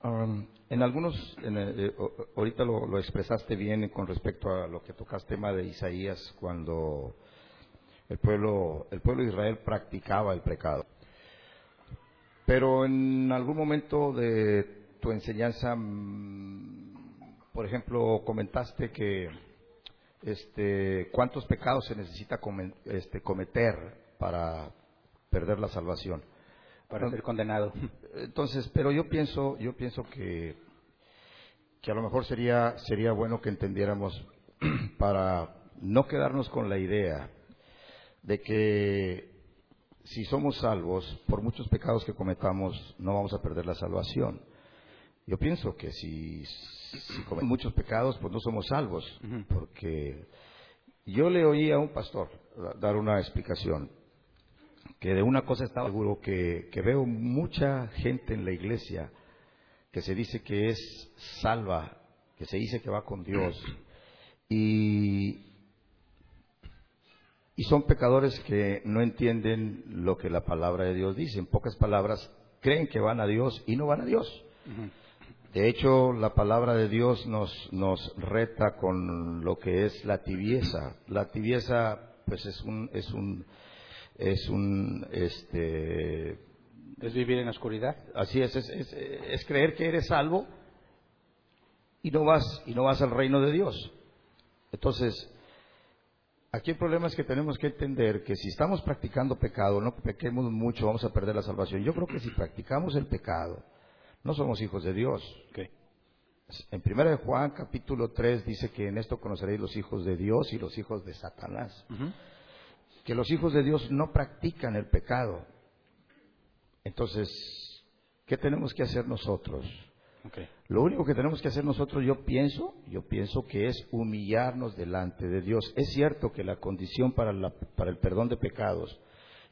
um, en algunos, eh, ahorita lo, lo, expresaste bien con respecto a lo que tocaste tema de Isaías cuando el pueblo, el pueblo de Israel practicaba el pecado. Pero en algún momento de tu enseñanza, mm, por ejemplo, comentaste que este, cuántos pecados se necesita este, cometer para perder la salvación. Para ser condenado. Entonces, pero yo pienso, yo pienso que, que a lo mejor sería, sería bueno que entendiéramos para no quedarnos con la idea de que si somos salvos, por muchos pecados que cometamos, no vamos a perder la salvación. Yo pienso que si, cometemos muchos pecados, pues no somos salvos, porque yo le oí a un pastor dar una explicación, que de una cosa estaba seguro, que, que veo mucha gente en la iglesia que se dice que es salva, que se dice que va con Dios, y Y son pecadores que no entienden lo que la palabra de Dios dice. En pocas palabras, creen que van a Dios y no van a Dios. De hecho, la palabra de Dios nos, nos reta con lo que es la tibieza. La tibieza, pues es un, es un, es un, este, es vivir en la oscuridad. Así es, es, es, es creer que eres salvo y no vas y no vas al reino de Dios. Entonces, aquí el problema es que tenemos que entender que si estamos practicando pecado, no pequemos mucho, vamos a perder la salvación. Yo creo que si practicamos el pecado, no somos hijos de Dios. En 1 de Juan capítulo 3 dice que en esto conoceréis los hijos de Dios y los hijos de Satanás. Que los hijos de Dios no practican el pecado. Entonces, ¿qué tenemos que hacer nosotros? Lo único que tenemos que hacer nosotros, yo pienso, yo pienso que es humillarnos delante de Dios. Es cierto que la condición para, para el perdón de pecados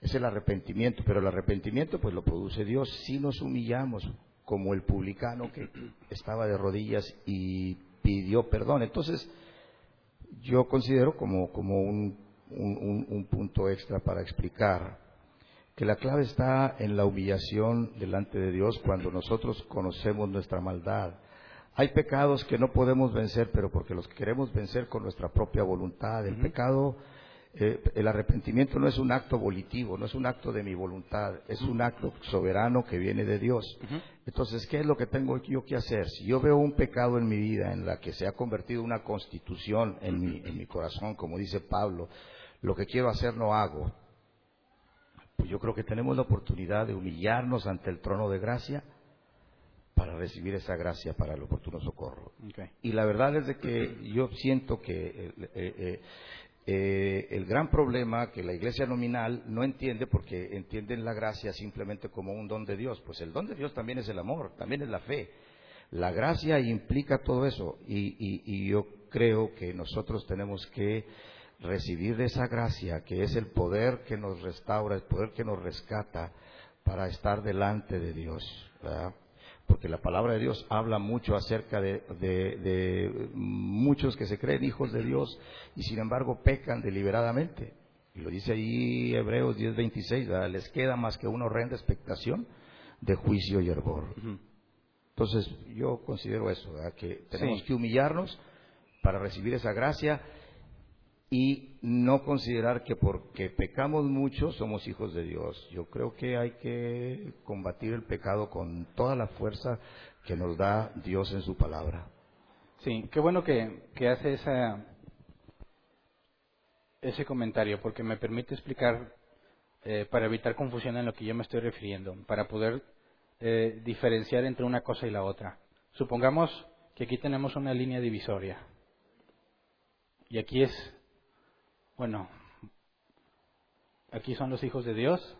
es el arrepentimiento, pero el arrepentimiento pues lo produce Dios si nos humillamos, como el publicano que estaba de rodillas y pidió perdón. Entonces, yo considero como, como un, un punto extra para explicar que la clave está en la humillación delante de Dios cuando nosotros conocemos nuestra maldad. Hay pecados que no podemos vencer, pero porque los queremos vencer con nuestra propia voluntad. El pecado, eh, el arrepentimiento no es un acto volitivo, no es un acto de mi voluntad, es un acto soberano que viene de Dios. Entonces, ¿qué es lo que tengo yo que hacer? Si yo veo un pecado en mi vida en la que se ha convertido una constitución en mi, en mi corazón, como dice Pablo, lo que quiero hacer no hago, pues yo creo que tenemos la oportunidad de humillarnos ante el trono de gracia para recibir esa gracia para el oportuno socorro. Y la verdad es de que yo siento que eh, eh, eh, el gran problema que la iglesia nominal no entiende porque entienden la gracia simplemente como un don de Dios. Pues el don de Dios también es el amor, también es la fe. La gracia implica todo eso y yo creo que nosotros tenemos que recibir esa gracia que es el poder que nos restaura, el poder que nos rescata para estar delante de Dios. Porque la palabra de Dios habla mucho acerca de, muchos que se creen hijos de Dios y sin embargo pecan deliberadamente. Y lo dice ahí Hebreos 10:26, les queda más que una horrenda expectación de juicio y hervor. Entonces yo considero eso, que tenemos que humillarnos para recibir esa gracia y no considerar que porque pecamos mucho somos hijos de Dios. Yo creo que hay que combatir el pecado con toda la fuerza que nos da Dios en su palabra. Sí, qué bueno que, hace esa, ese comentario, porque me permite explicar, eh, para evitar confusión en lo que yo me estoy refiriendo, para poder eh, diferenciar entre una cosa y la otra. Supongamos que aquí tenemos una línea divisoria. Y aquí es bueno, aquí son los hijos de Dios.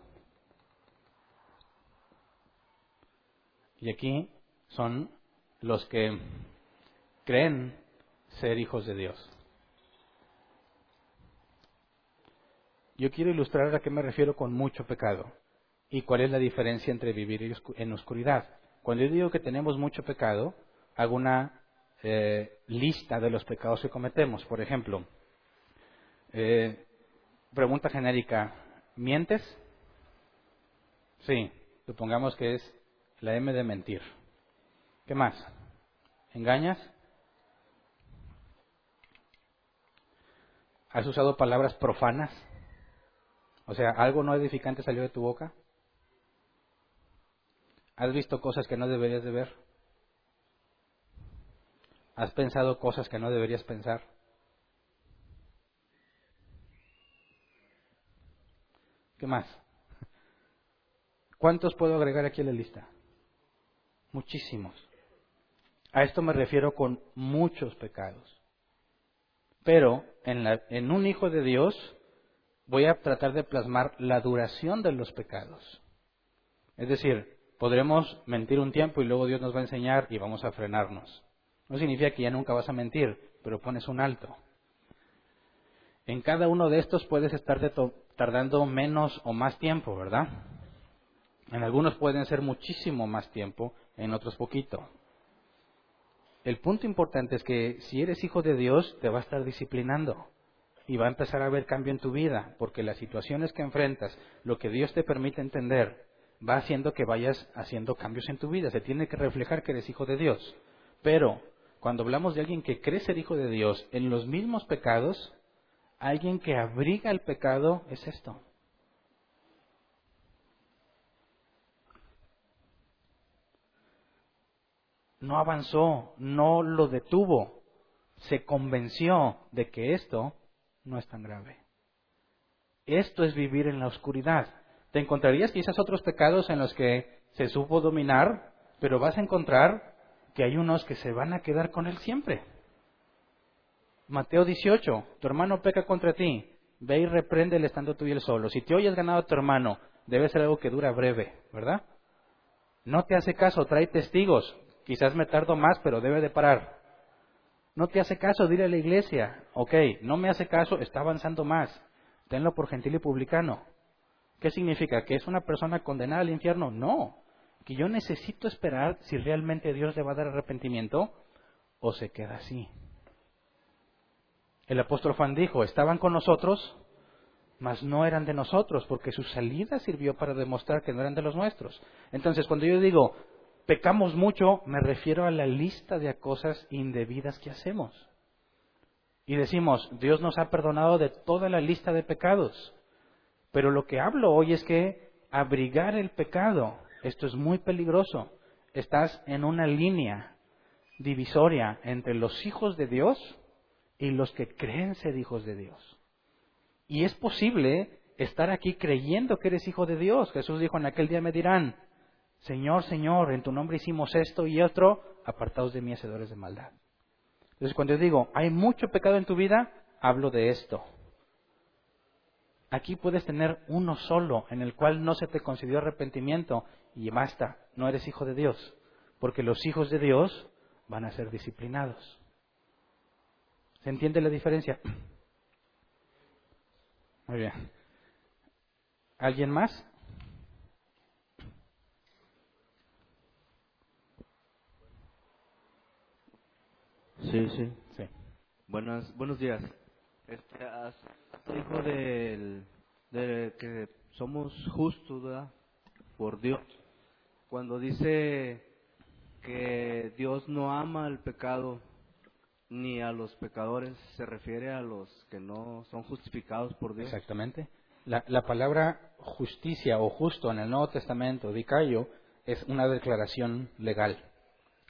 Y aquí son los que creen ser hijos de Dios. Yo quiero ilustrar a qué me refiero con mucho pecado y cuál es la diferencia entre vivir en oscuridad. Cuando yo digo que tenemos mucho pecado, hago una eh, lista de los pecados que cometemos. Por ejemplo, eh, pregunta genérica, ¿mientes? Sí, supongamos que es la M de mentir. ¿Qué más? ¿Engañas? ¿Has usado palabras profanas? O sea, ¿algo no edificante salió de tu boca? ¿Has visto cosas que no deberías de ver? ¿Has pensado cosas que no deberías pensar? ¿Qué más? ¿Cuántos puedo agregar aquí a la lista? Muchísimos. A esto me refiero con muchos pecados. Pero en, en, un hijo de Dios voy a tratar de plasmar la duración de los pecados. Es decir, podremos mentir un tiempo y luego Dios nos va a enseñar y vamos a frenarnos. No significa que ya nunca vas a mentir, pero pones un alto. En cada uno de estos puedes estar tardando menos o más tiempo, ¿verdad? En algunos pueden ser muchísimo más tiempo, en otros poquito. El punto importante es que si eres hijo de Dios, te va a estar disciplinando. y va a empezar a haber cambio en tu vida, porque las situaciones que enfrentas, lo que Dios te permite entender, va haciendo que vayas haciendo cambios en tu vida. Se tiene que reflejar que eres hijo de Dios. Pero cuando hablamos de alguien que cree ser hijo de Dios en los mismos pecados, alguien que abriga el pecado es esto. No avanzó, no lo detuvo, se convenció de que esto no es tan grave. Esto es vivir en la oscuridad. Te encontrarías quizás otros pecados en los que se supo dominar, pero vas a encontrar que hay unos que se van a quedar con él siempre. Mateo 18, tu hermano peca contra ti, ve y repréndele estando tú y él solo. Si te oyes ganado a tu hermano, debe ser algo que dura breve, ¿verdad? No te hace caso, trae testigos. Quizás me tardo más, pero debe de parar. No te hace caso, dile a la iglesia, ok, no me hace caso, está avanzando más. Tenlo por gentil y publicano. ¿Qué significa? ¿Que es una persona condenada al infierno? No. Que yo necesito esperar si realmente Dios le va a dar arrepentimiento o se queda así. El apóstol Juan dijo, estaban con nosotros, mas no eran de nosotros, porque su salida sirvió para demostrar que no eran de los nuestros. Entonces, cuando yo digo, pecamos mucho, me refiero a la lista de cosas indebidas que hacemos. Y decimos, Dios nos ha perdonado de toda la lista de pecados. Pero lo que hablo hoy es que abrigar el pecado, esto es muy peligroso. Estás en una línea divisoria entre los hijos de Dios y los que creen ser hijos de Dios. Y es posible estar aquí creyendo que eres hijo de Dios. Jesús dijo, en aquel día me dirán, Señor, Señor, en tu nombre hicimos esto y otro, apartados de mí, hacedores de maldad. Entonces, cuando yo digo, hay mucho pecado en tu vida, hablo de esto. Aquí puedes tener uno solo, en el cual no se te concedió arrepentimiento y basta, no eres hijo de Dios, porque los hijos de Dios van a ser disciplinados. ¿Se entiende la diferencia? Muy bien. ¿Alguien más? Sí, sí. sí. Buenas, buenos días. Este, hijo del, de que somos justos, ¿verdad? Por Dios. Cuando dice que Dios no ama el pecado, ni a los pecadores, se refiere a los que no son justificados por Dios. Exactamente. La, la palabra justicia o justo en el Nuevo Testamento, dicayo, es una declaración legal,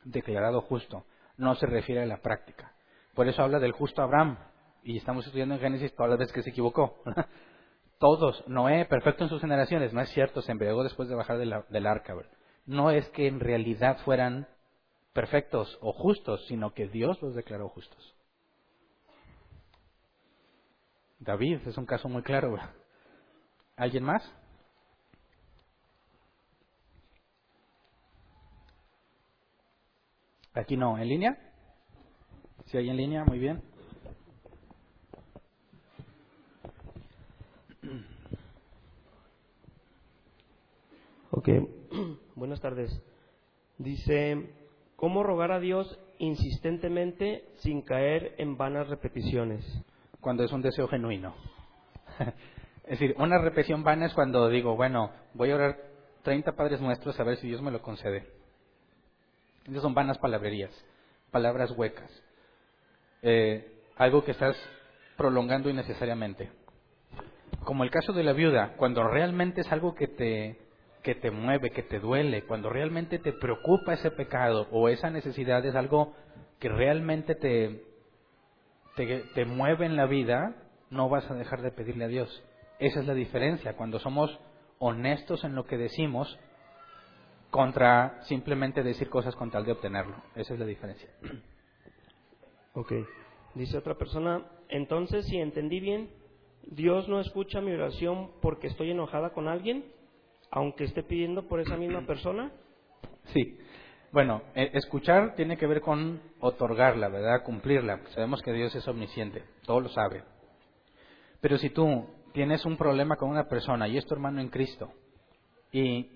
declarado justo, no se refiere a la práctica. Por eso habla del justo Abraham, y estamos estudiando en Génesis todas las veces que se equivocó. Todos, Noé, perfecto en sus generaciones, no es cierto, se embriagó después de bajar del arca. No es que en realidad fueran perfectos o justos, sino que Dios los declaró justos. David es un caso muy claro. ¿Alguien más? Aquí no, ¿en línea? Si hay en línea, muy bien. Ok, buenas tardes. Dice, ¿Cómo rogar a Dios insistentemente sin caer en vanas repeticiones? Cuando es un deseo genuino. es decir, una repetición vana es cuando digo, bueno, voy a orar 30 Padres Nuestros a ver si Dios me lo concede. Esas son vanas palabrerías, palabras huecas. Eh, algo que estás prolongando innecesariamente. Como el caso de la viuda, cuando realmente es algo que te que te mueve, que te duele, cuando realmente te preocupa ese pecado o esa necesidad es algo que realmente te, te, mueve en la vida, no vas a dejar de pedirle a Dios. Esa es la diferencia, cuando somos honestos en lo que decimos contra simplemente decir cosas con tal de obtenerlo. Esa es la diferencia. Ok. Dice otra persona, entonces si entendí bien, Dios no escucha mi oración porque estoy enojada con alguien aunque esté pidiendo por esa misma persona? Sí. Bueno, e, escuchar tiene que ver con otorgarla, ¿verdad? Cumplirla. Sabemos que Dios es omnisciente, todo lo sabe. Pero si tú tienes un problema con una persona y es tu hermano en Cristo y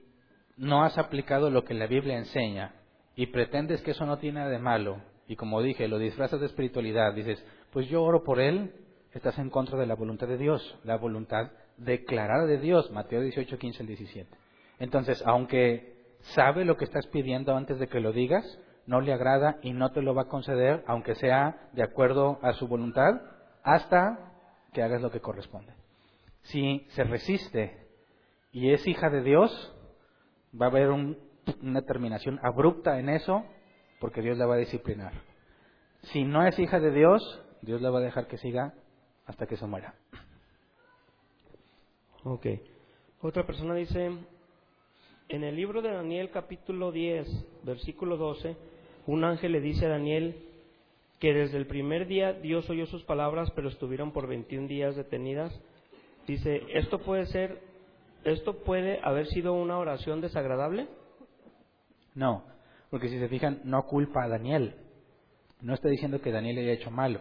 no has aplicado lo que la Biblia enseña y pretendes que eso no tiene nada de malo y como dije, lo disfrazas de espiritualidad, dices, pues yo oro por él, estás en contra de la voluntad de Dios, la voluntad declarada de Dios, Mateo 18, 15 al 17. Entonces, aunque sabe lo que estás pidiendo antes de que lo digas, no le agrada y no te lo va a conceder, aunque sea de acuerdo a su voluntad, hasta que hagas lo que corresponde. Si se resiste y es hija de Dios, va a haber una terminación abrupta en eso, porque Dios la va a disciplinar. Si no es hija de Dios, Dios la va a dejar que siga hasta que se muera. Ok. Otra persona dice, en el libro de Daniel capítulo 10, versículo 12, un ángel le dice a Daniel que desde el primer día Dios oyó sus palabras, pero estuvieron por 21 días detenidas. Dice, ¿esto puede ser, esto puede haber sido una oración desagradable? No, porque si se fijan, no culpa a Daniel. No está diciendo que Daniel haya hecho malo.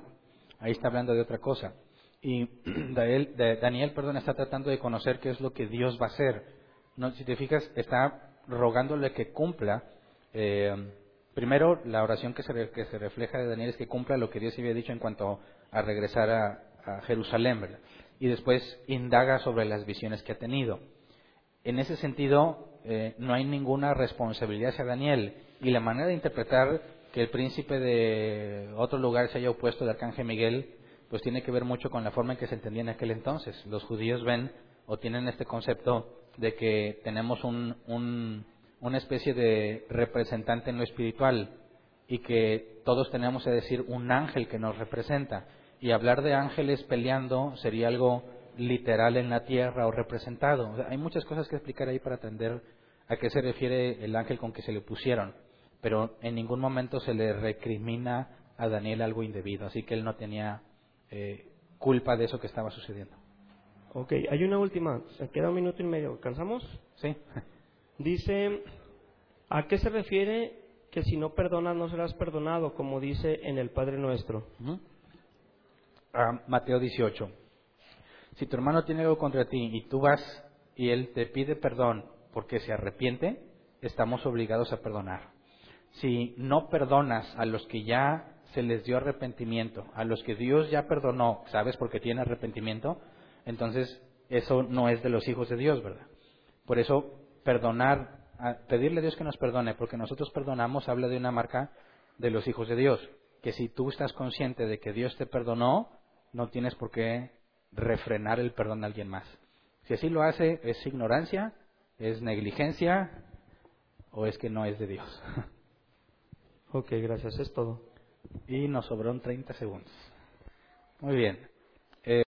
Ahí está hablando de otra cosa. Y Daniel, perdón, está tratando de conocer qué es lo que Dios va a hacer. No, si te fijas, está rogándole que cumpla eh, Primero, la oración que se, que se refleja de Daniel es que cumpla lo que Dios había dicho en cuanto a regresar a, Jerusalén, Y después indaga sobre las visiones que ha tenido. En ese sentido, eh, no hay ninguna responsabilidad hacia Daniel. Y la manera de interpretar que el príncipe de otro lugar se haya opuesto al arcángel Miguel, pues tiene que ver mucho con la forma en que se entendía en aquel entonces. Los judíos ven o tienen este concepto de que tenemos un una especie de representante en lo espiritual y que todos tenemos que decir un ángel que nos representa. Y hablar de ángeles peleando sería algo literal en la tierra o representado. hay muchas cosas que explicar ahí para entender a qué se refiere el ángel con que se le pusieron. Pero en ningún momento se le recrimina a Daniel algo indebido. Así que él no tenía eh, culpa de eso que estaba sucediendo. Ok, hay una última. Se queda un minuto y medio. ¿Cansamos? Sí. Dice, ¿a qué se refiere que si no perdonas no serás perdonado, como dice en el Padre Nuestro? Mateo 18. Si tu hermano tiene algo contra ti y tú vas y él te pide perdón porque se arrepiente, estamos obligados a perdonar. Si no perdonas a los que ya se les dio arrepentimiento, a los que Dios ya perdonó, ¿sabes? Porque tiene arrepentimiento, entonces eso no es de los hijos de Dios, ¿verdad? Por eso perdonar, pedirle a Dios que nos perdone, porque nosotros perdonamos, habla de una marca de los hijos de Dios, que si tú estás consciente de que Dios te perdonó, no tienes por qué refrenar el perdón a alguien más. Si así lo hace, es ignorancia, es negligencia o es que no es de Dios. Ok, gracias, es todo. Y nos sobró 30 segundos. Muy bien. Eh,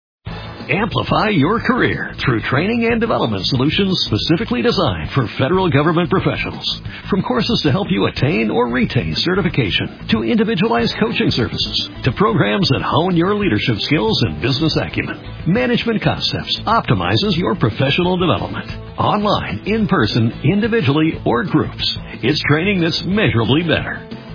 Amplify your career through training and development solutions specifically designed for federal government professionals. From courses to help you attain or retain certification, to individualized coaching services, to programs that hone your leadership skills and business acumen, Management Concepts optimizes your professional development. Online, in person, individually, or groups. It's training that's measurably better.